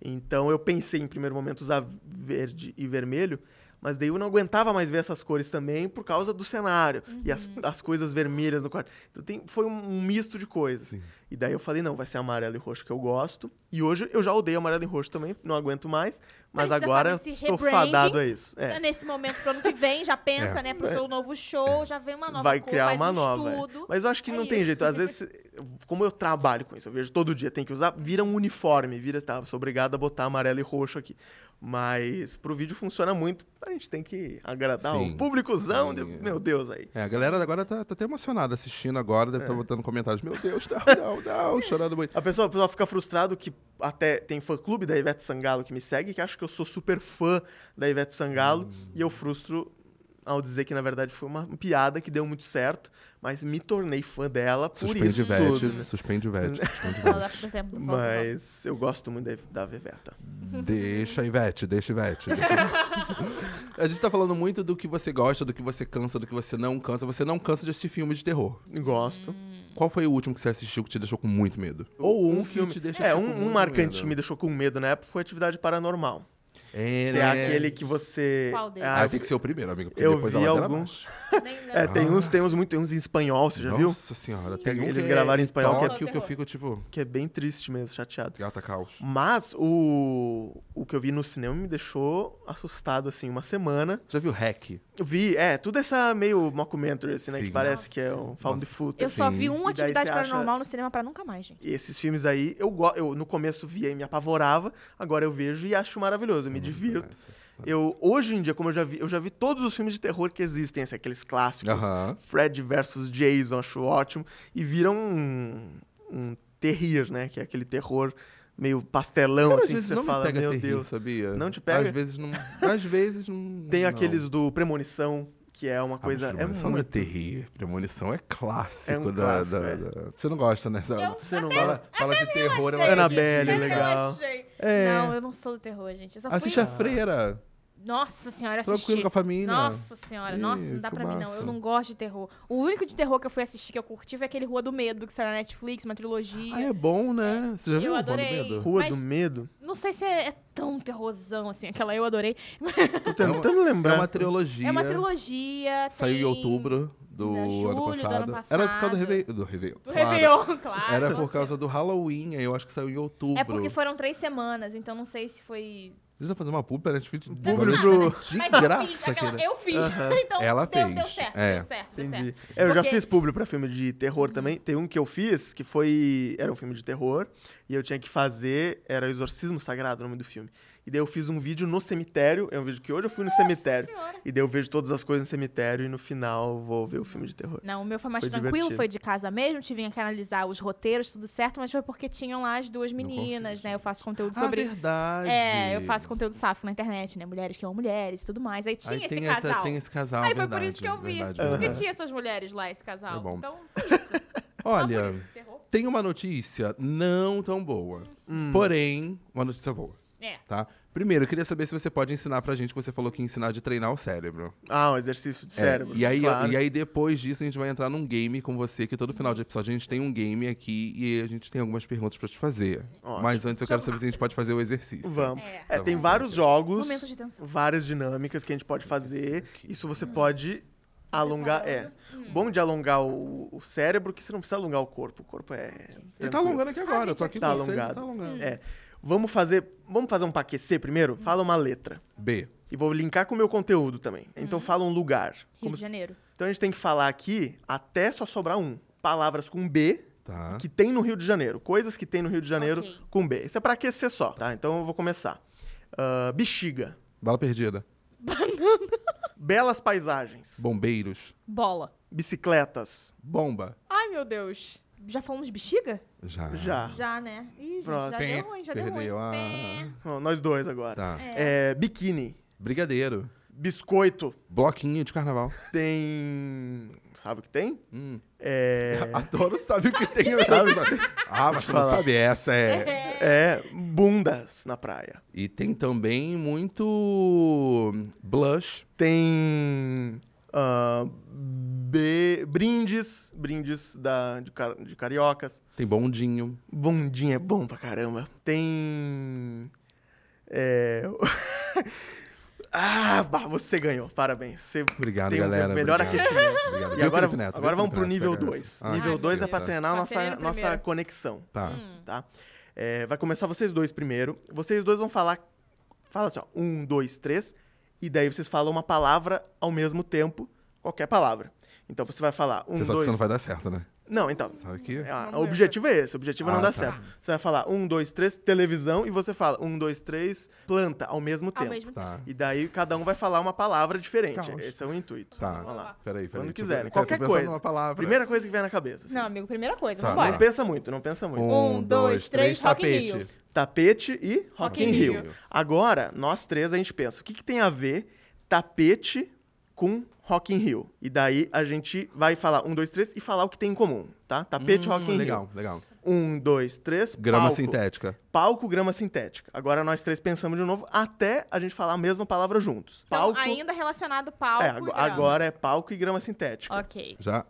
Então eu pensei em primeiro momento usar verde e vermelho, mas daí eu não aguentava mais ver essas cores também por causa do cenário e as, as coisas vermelhas no quarto. Então tem, foi um, um misto de coisas. Sim. E daí eu falei, não, vai ser amarelo e roxo que eu gosto. E hoje eu já odeio amarelo e roxo também, não aguento mais. Mas, você agora estou fadado a isso. É. Nesse momento, pro ano que vem, já pensa, É. né, pro seu novo show, já vem uma nova vai cor, criar uma um nova. é. estudo. Mas eu acho que É não tem isso. jeito. Às vezes, como eu trabalho com isso, eu vejo todo dia, tem que usar, vira um uniforme, vira, tá, sou obrigado a botar amarelo e roxo aqui. Mas pro vídeo funciona muito, a gente tem que agradar Sim. o públicozão, de- é. meu Deus aí. É, a galera agora tá, tá até emocionada assistindo agora, deve É. estar botando comentários. Meu Deus, não, não, não, chorando muito. A pessoa, a pessoa fica frustrado que até tem fã-clube da Ivete Sangalo que me segue, que acha que eu sou super fã da Ivete Sangalo, Hum. e eu frustro ao dizer que, na verdade, foi uma piada que deu muito certo, mas me tornei fã dela por Suspende isso Ivete, tudo. né? suspende Ivete. suspende Ivete. Mas eu gosto muito da, da Veveta. Deixa Ivete, deixa Ivete. deixa- A gente tá falando muito do que você gosta, do que você cansa, do que você não cansa. Você não cansa de assistir filme de terror. Gosto. Hum. Qual foi o último que você assistiu que te deixou com muito medo? Ou um, filme. que te deixa é, tipo, um, com um muito marcante que medo. me deixou com medo na época foi Atividade Paranormal. É, Que né? é aquele que você. Qual deles? Ah, Ah, tem que ser o primeiro, amigo. Porque eu depois vi a ladeira alguns. abaixo. Nem lembro. É, tem uns, tem uns muito, tem uns em espanhol, você já viu? Nossa senhora. Tem um Eles que gravaram em é espanhol, que é- Tóquio, que eu fico tipo... Que é bem triste mesmo, chateado. Gata caos. Mas o, o que eu vi no cinema me deixou assustado, assim, uma semana. Já viu Hack? Vi, é, tudo essa meio mockumentary, assim, né? Sim. Que parece que é um found Nossa. footage. Eu só Sim. vi uma atividade você acha- paranormal no cinema pra nunca mais, gente. E esses filmes aí, eu, go- eu no começo via e me apavorava, agora eu vejo e acho maravilhoso, eu me divirto. Eu, hoje em dia, como eu já vi, eu já vi todos os filmes de terror que existem, assim, aqueles clássicos. Fred versus Jason, acho ótimo. E viram um, um terrir, né? Que é aquele terror meio pastelão, Cara, às assim, que você não fala, me pega meu terrir, Deus. sabia? Não te pega? Às vezes não... Às vezes não... Tem não. aqueles do Premonição, que é uma Ah, coisa. mas é Premonição não é muito. terrir. Premonição é clássico, É um da, clássico, da- é. da- Você não gosta, né? Você, Você não fala, gosta? fala de terror, achei. ela Annabelle, Até legal. eu achei. É. Não, eu não sou do terror, gente. Eu só Assiste fui... a freira. Nossa senhora, eu Tranquilo assisti. com a família. Nossa senhora, nossa, não dá Ih, pra mim não. Eu não gosto de terror. O único de terror que eu fui assistir que eu curti foi aquele Rua do Medo, que saiu na Netflix, uma trilogia. Ah, é bom, né? Você já viu Eu o Rua do adorei. Medo? Rua Mas- do Medo. Não sei se é, é tão terrorzão assim, aquela eu adorei. Tô tentando É lembrar. uma trilogia. É uma trilogia. Saiu em outubro do Né, ano julho do passado. ano Era por causa do passado. Réveillon. Do Réveillon. Do claro. Réveillon, claro. Era por causa do Halloween, aí eu acho que saiu em outubro. É porque foram três semanas, então não sei se foi. Deixa eu fazer uma pub pra Netflix. Dando Público nada, pro-? De Mas eu graça, fiz, aquela- eu fiz. então Ela deu, fez, deu certo, é. deu certo, deu Entendi. certo. É, eu já Porque- fiz público pra filme de terror também. Tem um que eu fiz que foi. Era um filme de terror. E eu tinha que fazer. Era o Exorcismo Sagrado o nome do filme. E daí eu fiz um vídeo no cemitério. É um vídeo que hoje eu fui no cemitério. Senhora. E daí eu vejo todas as coisas no cemitério e no final vou ver o filme de terror. Não, o meu foi mais Foi tranquilo, divertido. foi de casa mesmo, tive que analisar os roteiros, tudo certo, mas foi porque tinham lá as duas meninas, né? Eu faço conteúdo Ah, sobre. verdade. É, eu faço conteúdo sáfico na internet, né? Mulheres que amam mulheres e tudo mais. Aí tinha Aí esse casal. até- tem esse casal, Aí foi verdade. por isso que eu vi. verdade, Porque verdade. tinha essas mulheres lá, esse casal. É bom. Então foi isso. Olha, isso, tem uma notícia não tão boa. Hum. Porém, uma notícia boa, É. tá? Primeiro, eu queria saber se você pode ensinar pra gente que você falou que ia ensinar de treinar o cérebro. Ah, um exercício de É, cérebro. e, aí, claro. e aí, depois disso, a gente vai entrar num game com você, que todo final de episódio a gente tem um game aqui e a gente tem algumas perguntas pra te fazer. Ótimo. Mas antes eu quero saber se a gente pode fazer o exercício. Vamos. É. É, Tá tem bom, vários tá jogos, várias dinâmicas que a gente pode fazer. Isso você pode alongar. É. Bom de alongar o, o cérebro, que você não precisa alongar o corpo. O corpo é. Ele tá alongando aqui agora, eu tô aqui Tá com você, ele alongado. tá alongando. É. Vamos fazer. Vamos fazer um pra aquecer primeiro? Fala uma letra. B. E vou linkar com o meu conteúdo também. Então fala um lugar. Rio Como de se- Janeiro. Então a gente tem que falar aqui até só sobrar um. Palavras com B Tá. que tem no Rio de Janeiro. Coisas que tem no Rio de Janeiro Ok. com B. Isso é pra aquecer só, tá? Então eu vou começar. Ah, bexiga. Bala perdida. Belas paisagens. Bombeiros. Bola. Bicicletas. Bomba. Ai, meu Deus. Já falamos de bexiga? Já. Já. Já, né? Ih, gente, já Próximo. deu ruim, já deu Perdeu. ruim. Ah. Pé. Ó, nós dois agora. Tá. É, biquíni. Brigadeiro. Biscoito. Bloquinho de carnaval. Tem. Sabe o que tem? Hum. É. Adoro sabe o que tem. sabe? Ah, mas você não sabe essa, é. É. Bundas na praia. E tem também muito blush. Tem. Ah, be- Brindes. Brindes da, de, car- de cariocas. Tem bondinho. Bundinha é bom pra caramba. Tem. É. ah, bah, você ganhou. Parabéns. Você Obrigado, tem galera. melhor obrigado. aquecimento. Obrigado. E Viu, agora, Neto? agora Viu, vamos pro nível Pega 2. essa. Ah, nível Ai, 2 é pra treinar a Tá nossa, nossa conexão. Tá. Tá? É, vai começar vocês dois primeiro. Vocês dois vão falar. Fala assim, ó. Um, dois, três. E daí vocês falam uma palavra ao mesmo tempo. Qualquer palavra. Então você vai falar um, Você sabe que dois. você não vai dar certo, né? Não, então. Sabe que... Ah, o objetivo é esse, o objetivo é não Ah, dar tá. certo. Você vai falar um, dois, três, televisão, e você fala um, dois, três, planta, ao mesmo Ao tempo. mesmo tempo. Tá. E daí cada um vai falar uma palavra diferente. Caos. Esse é o intuito. Tá. Vamos lá. Peraí, peraí. Quando. Eu Qualquer coisa. Primeira coisa que vem na cabeça. assim. Não, amigo, primeira coisa, Tá, vambora. Não pensa muito, não pensa muito. Um, dois, três, Rock tapete. Rio. Tapete e Rock, Rock in in Rio. Rio. Agora, nós três, a gente pensa, o que, que tem a ver tapete com Rock in Rio. E daí a gente vai falar um, dois, três e falar o que tem em comum, tá? Tapete Rock in Hum, legal, Rio. legal. Um, dois, três, Grama palco. sintética. Palco, grama sintética. Agora nós três pensamos de novo até a gente falar a mesma palavra juntos. Então, palco. ainda relacionado palco é, e agora é palco e grama sintética. Ok. Já.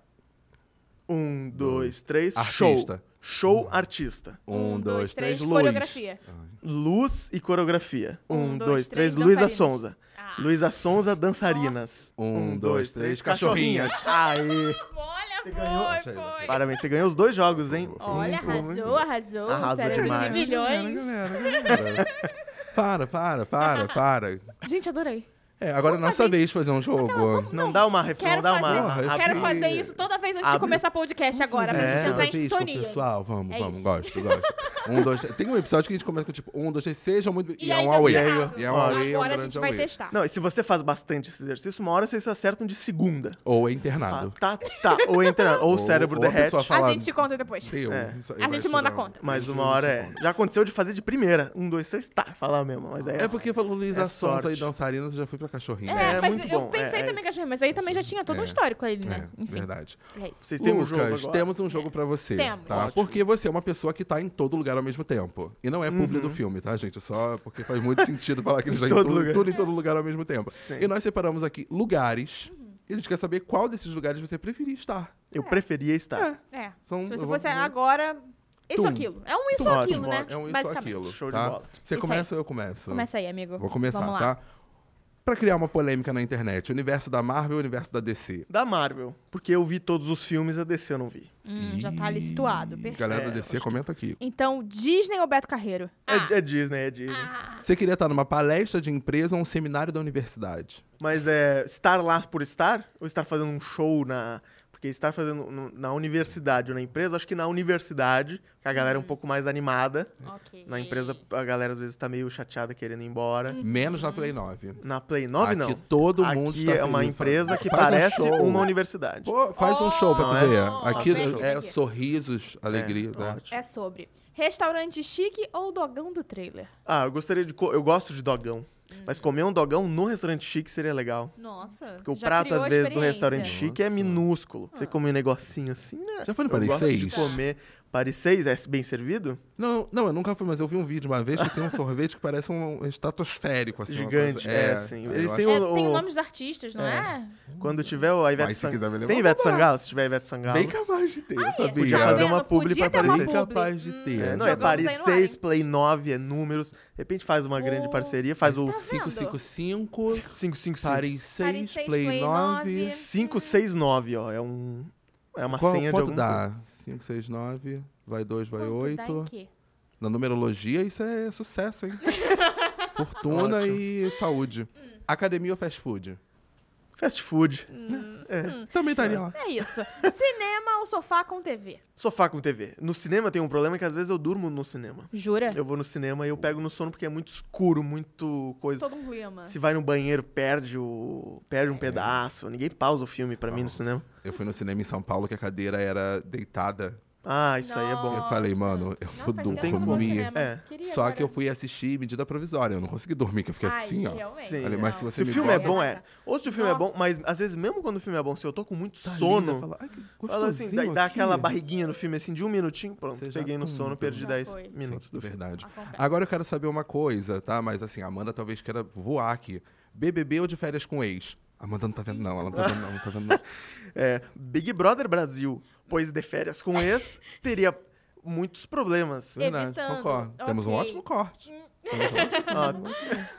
Um, dois, três, Artista. show. Show artista. Um, dois, três, luz. coreografia. Luz e coreografia. Um, Um, dois, dois, três, três, Luísa. Sonza. Ah. Luísa Sonza, dançarinas. Um, dois, três, cachorrinhas. Aê! Olha, ganhou. foi, foi. Parabéns, você ganhou os dois jogos, hein? Olha, arrasou, arrasou. Arrasou demais. milhões. Para, para, para, para. Gente, adorei. É, agora é nossa vez de fazer um jogo. Não dá uma ref... Quero não dá fazer, uma. Porra, quero abrir- fazer isso toda vez antes de Abre- começar o podcast agora, pra fazer gente isso entrar em Fazer isso com o sintonia. pessoal, vamos, É vamos, isso. gosto, gosto. Um, dois, três. Tem um episódio que a gente começa com tipo, um, dois, três, sejam muito. E, é um ainda away. tá E aí. E é um away, é um Agora a grande gente vai away. testar. Não, e se você faz bastante esse exercício, uma hora vocês acertam de segunda. Ou é Tá, internado. tá, tá. Ou entra, ou o cérebro ou a derrete. pessoa A gente te conta depois. Deu. É. Isso aí A vai gente manda conta. Mas uma hora é. Já aconteceu de fazer de primeira. Um, dois, três, tá. Falar mesmo. Mas é, É porque falou Luísa É Sonza sorte. e dançarina, você já foi pra cachorrinho. É, É, mas muito eu bom. pensei É, é também, isso. cachorro, mas aí também já tinha todo um É. histórico ali, né? É, Enfim, verdade. é isso. Vocês têm um jogo Lucas, agora. temos um jogo pra você. Temos. Tá? Ótimo. Porque você é uma pessoa que tá em todo lugar ao mesmo tempo. E não é publi do filme, tá, gente? Só porque faz muito sentido falar que ele já Uhum. Em todo tudo, lugar. tudo em todo lugar ao mesmo tempo. Sim. E nós separamos aqui lugares. Uhum. E a gente quer saber qual desses lugares você preferia estar. Eu preferia estar. É. São- Se você vou- fosse vou- agora, isso Tum. aquilo. É um isso Tum. aquilo, né? É um isso aquilo. Show de tá? bola. Você Isso começa ou eu começo? Começa aí, amigo. Vou começar, Vamos lá. tá? Pra criar uma polêmica na internet, universo da Marvel ou universo da DC? Da Marvel. Porque eu vi todos os filmes, a DC eu não vi. Hum, já tá ali situado. Perfeito. Galera da DC, comenta aqui. Então, Disney ou Beto Carreiro? Ah, É, é Disney, é Disney. Você queria estar numa palestra de empresa ou um seminário da universidade? Mas é estar lá por estar? Ou estar fazendo um show na. Porque estar fazendo no- na universidade ou na empresa, acho que na universidade, que a galera é um Hum. pouco mais animada. ok. Na empresa, a galera às vezes tá meio chateada querendo ir embora. Menos na Play 9. Na Play 9, Aqui não. todo mundo Aqui está é uma empresa que Faz um parece show. uma universidade. Pô, faz um show pra tu é? ver. Oh, Aqui aqui, é aqui. sorrisos, alegria. É, né? É sobre restaurante chique ou dogão do trailer? Ah, eu gostaria de. Eu gosto de dogão. Mas comer um dogão no restaurante chique seria legal. Nossa. Porque o já prato, criou às vezes, do restaurante chique é Nossa. minúsculo. Ah. Você come um negocinho assim, né? Já foi no Eu Paris gosto de 6? comer. Paris 6 é bem servido? Não, não, eu nunca fui, mas eu vi um vídeo uma vez que tem um sorvete que parece um estratosférico, assim. Gigante, coisa- é, sim. Eles eu têm É, o- tem o- o nome dos artistas, não é? Quando tiver o a Ivete Sangalo. Tem Ivete. Sangalo? Se tiver Ivete Sangalo. Bem capaz de ter, sabia? Podia fazer uma publi Podia pra Paris. Bem publi. capaz de Hum, ter. É, não, é Paris aí no ar, 6, hein? Play 9, é números. De repente faz uma grande Oh. parceria, faz o Tá vendo? 555, 555. Paris 6, Paris seis, Play Play 9. nove. 569, ó. É um. É uma Qual, senha de algum. dá? 5, 6, 9, vai 2, vai Quanto dá em 8. quê? Na numerologia, isso é sucesso, hein? Fortuna Ótimo. e saúde. Academia ou fast food? Fast food. Também estaria lá. É isso. Cinema ou sofá com TV? Sofá com TV. No cinema tem um problema que às vezes eu durmo no cinema. Jura? Eu vou no cinema e eu pego no sono porque é muito escuro, muito coisa. Todo um clima. Se vai no banheiro, perde o. perde um pedaço. Ninguém pausa o filme pra mim no cinema. Eu fui no cinema em São Paulo que a cadeira era deitada. Ah, isso aí é bom. Eu falei, mano, eu Não, vou dormir. É. Só agora. que eu fui assistir medida provisória. Eu não consegui dormir, que eu fiquei Ai, assim, ó. Sim. Falei, mas se você Se o me filme é bom, é. Ou se o filme é bom, Nossa. mas às vezes, mesmo quando o filme é bom, se eu tô com muito Tá sono. fala, assim, dá, dá aquela barriguinha no filme assim de um minutinho, pronto. Peguei no tum, sono, perdi Já 10 foi. minutos Sim, do verdade. Acontece. Agora eu quero saber uma coisa, tá? Mas assim, a Amanda talvez queira voar aqui. BBB ou de férias com ex? A Amanda não tá vendo, não. Ela não tá vendo, não. Não tá vendo, não. É, Big Brother Brasil, pois de férias com ex, teria muitos problemas. Verdade, Evitando. concordo. Temos um ótimo corte. Ah,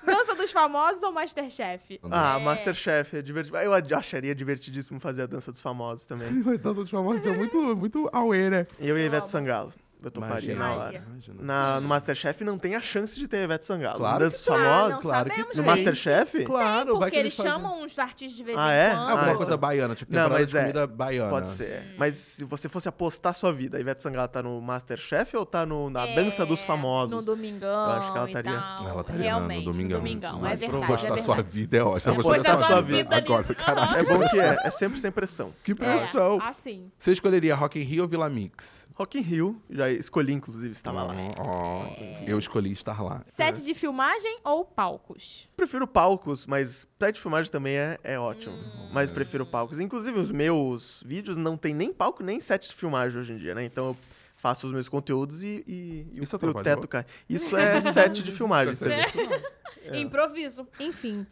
Dança dos famosos ou Masterchef? ah, É. Masterchef é divertido. Eu acharia divertidíssimo fazer a dança dos famosos também. Dança dos famosos é muito, muito auê, né? Eu e a Ivete. Sangalo. Eu toparia Imagina, na hora. imagina. Na, no Masterchef não tem a chance de ter Ivete Sangalo. Claro No Dança que dos Ah, não claro que sabemos, No tem. gente. Masterchef? Claro, vai porque que eles eles fazem- chamam uns artistas de vez Ah, em é? quando. Alguma Ah, coisa baiana, tipo Não, temporada mas de é. comida baiana. Pode ser. Mas se você fosse apostar sua vida, a Ivete Sangalo tá no Masterchef ou tá no, na É, Dança dos No Famosos? Domingão Eu acho que ela estaria-. Ela estaria Realmente, no domingão. no Domingão. Mas é verdade, postar é sua verdade. vida é ótimo. É, postar sua vida agora, nisso. caralho. É bom que é, é sempre sem pressão. Que pressão. É, assim. Você escolheria Rock in Rio ou Vila Mix? Rock in Rio, já escolhi, inclusive, estava lá. Ó, eu escolhi estar lá. Set de filmagem ou palcos? Prefiro palcos, mas set de filmagem também é, é ótimo. Mas prefiro palcos. Inclusive, os meus vídeos não tem nem palco, nem set de filmagem hoje em dia, né? Então eu faço os meus conteúdos e, e, e Isso o, e o atrapalhou? teto cai. Isso é set de filmagem, você vê. É. Improviso. Enfim.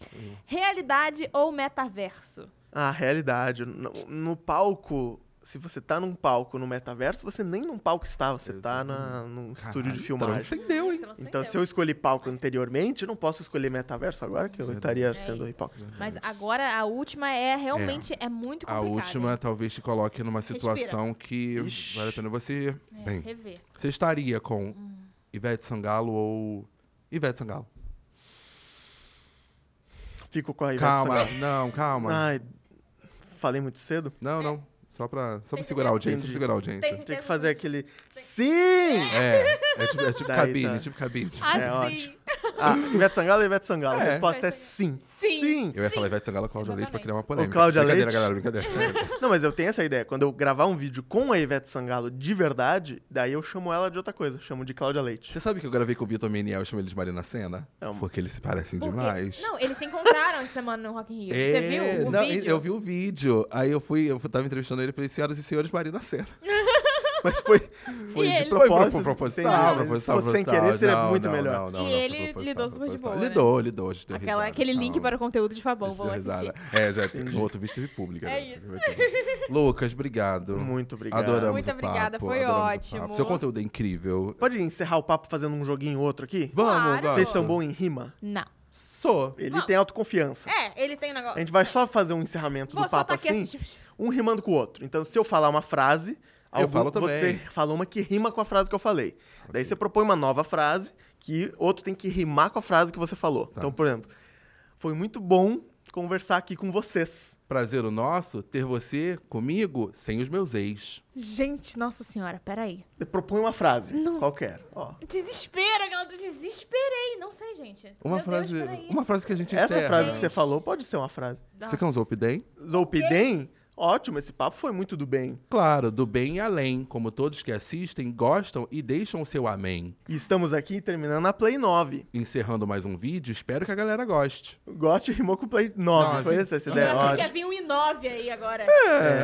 Realidade ou metaverso? A realidade. No, no palco, se você tá num palco no metaverso, você nem num palco está, você tá na, num estúdio de Caralho, filmagem. Transcendeu, hein? Então, se eu escolhi palco anteriormente, eu não posso escolher metaverso agora, que eu estaria É sendo isso. hipócrita. Mas agora a última é realmente é, muito A complicada. última talvez te coloque numa Respira. situação que Ixi. vale a pena você. É, Bem, rever. você estaria com Ivete Sangalo ou. Ivete Sangalo. Fico com a Ivete calma, Sangalo. não, calma. Ai, falei muito cedo? Não, não. Só pra, só pra Tem segurar a audiência, Entendi. pra segurar a Tem audiência. Certeza que fazer aquele. Sim! É, é tipo, é tipo Daí cabine, tá. tipo cabine. tipo- Assim. É ótimo. Ah, Ivete Sangalo ou Ivete Sangalo? A É. resposta é sim. Sim. Eu ia falar Ivete Sangalo, Cláudia Leite pra criar uma polêmica. Cláudia brincadeira, Leite? galera, brincadeira. Não, mas eu tenho essa ideia. Quando eu gravar um vídeo com a Ivete Sangalo de verdade, daí eu chamo ela de outra coisa. Chamo de Cláudia Leite. Você sabe que eu gravei com o Vitor Meniel e chamo ele de Marina Senna? Não. Porque eles se parecem Porque- demais. Não, eles se encontraram essa semana no Rock in Rio. É, Você viu o não, vídeo? Eu vi o vídeo. Aí eu fui, eu tava entrevistando ele e falei, senhoras e senhores, Marina Senna. Mas foi, foi de ele? Propósito. pro- proposital, Se fosse sem querer, seria Não, muito não, melhor. Não, não, E não, ele lidou super de boa, né? Lidou, lidou. a Aquela, risada, aquele link para o conteúdo de Fabão, vamos assistir. É, já no outro vídeo teve pública. É né? isso. Lucas, obrigado. Muito obrigado. Adoramos Muito obrigada, foi ótimo. Seu conteúdo é incrível. Pode encerrar o papo fazendo um joguinho outro aqui? Vamos, Claro. Vocês são bons em rima? Não. Sou. Ele Não. tem autoconfiança. É, ele tem um A negócio. gente vai só fazer um encerramento Vou do papo assim, assistir. um rimando com o outro. Então, se eu falar uma frase, Eu falo também. você fala uma que rima com a frase que eu falei. Daí você propõe uma nova frase que outro tem que rimar com a frase que você falou. Tá. Então, por exemplo, foi muito bom conversar aqui com vocês. Prazer o nosso ter você comigo sem os meus ex. Gente, nossa senhora, peraí. Propõe uma frase, qualquer. Ó, Desespero, aquela desesperei. Não sei, gente. Uma Meu frase, Deus, uma frase que a gente essa encerra. frase que você falou pode ser uma frase. Você quer um Zolpidem? Zolpidem, ótimo, esse papo foi muito do bem. Claro, do bem e além, como todos que assistem, gostam e deixam o seu amém. E estamos aqui terminando a Play 9. Encerrando mais um vídeo, espero que a galera goste. Goste rimou com Play 9, Nove. foi essa essa Eu ideia? achei que Ótimo. ia vir um I9 aí agora.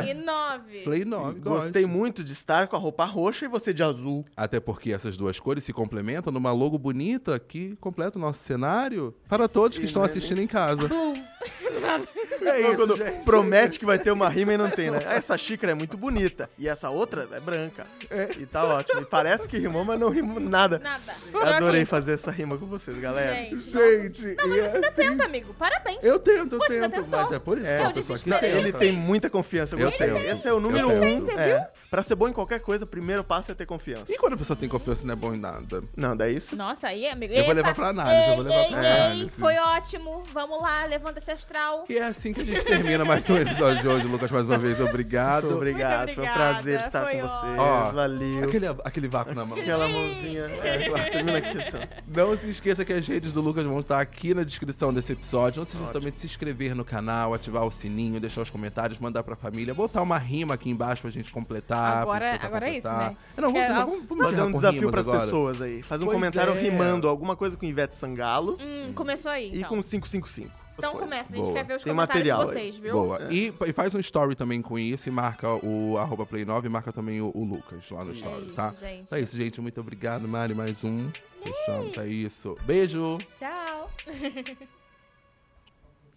I9. Play 9, Gostei goste. muito de estar com a roupa roxa e você de azul. Até porque essas duas cores se complementam numa logo bonita que completa o nosso cenário para todos que estão assistindo em casa. É isso, quando gente. promete que vai ter uma rima e não tem, né? Essa xícara é muito bonita e essa outra é branca. E tá ótimo. E parece que rimou, mas não rimou nada. Nada. Adorei fazer essa rima com vocês, galera. Gente. Gente, Não, mas você tá assim- tenta, amigo. Parabéns. eu tento, eu Pô, você tento, mas é por isso, É, é. Ele tem muita confiança, eu gostei. Esse é o número um. Você É. viu? Pra ser bom em qualquer coisa, o primeiro passo é ter confiança. E quando a pessoa tem confiança não é bom em nada? Não, daí isso. Nossa, aí, amigo. Eu vou levar pra análise, eu vou levar Ei, pra ei, ei, análise. Foi ótimo. Vamos lá, levanta esse astral. E é assim que a gente termina mais um episódio de hoje. Lucas, mais uma vez, obrigado. Muito obrigado. Muito Foi um prazer estar foi com vocês. Ó, Valeu. Aquele, aquele vácuo na mão. Aquela mãozinha. É, lá, termina aqui assim. ó. Não se esqueça que as redes do Lucas vão estar aqui na descrição desse episódio. Não se esqueça também de se inscrever no canal, ativar o sininho, deixar os comentários, mandar pra família, botar uma rima aqui embaixo pra gente completar. Agora- tentar agora é isso, né? Não, vamos, vamos, vamos Fazer um desafio pras agora. pessoas aí. Faz um Pois comentário é. rimando alguma coisa com Ivete Sangalo Hum, começou aí. e Então, com 555. então começa. A gente Boa. quer ver os Tem comentários material de aí. vocês, viu? Boa. E, e faz um story também com isso e marca o arroba Play 9 e marca também o, o Lucas lá no story, isso, tá? gente. É isso, gente. Muito obrigado, Mari. Mais um. Fechando, é isso. Beijo! Tchau.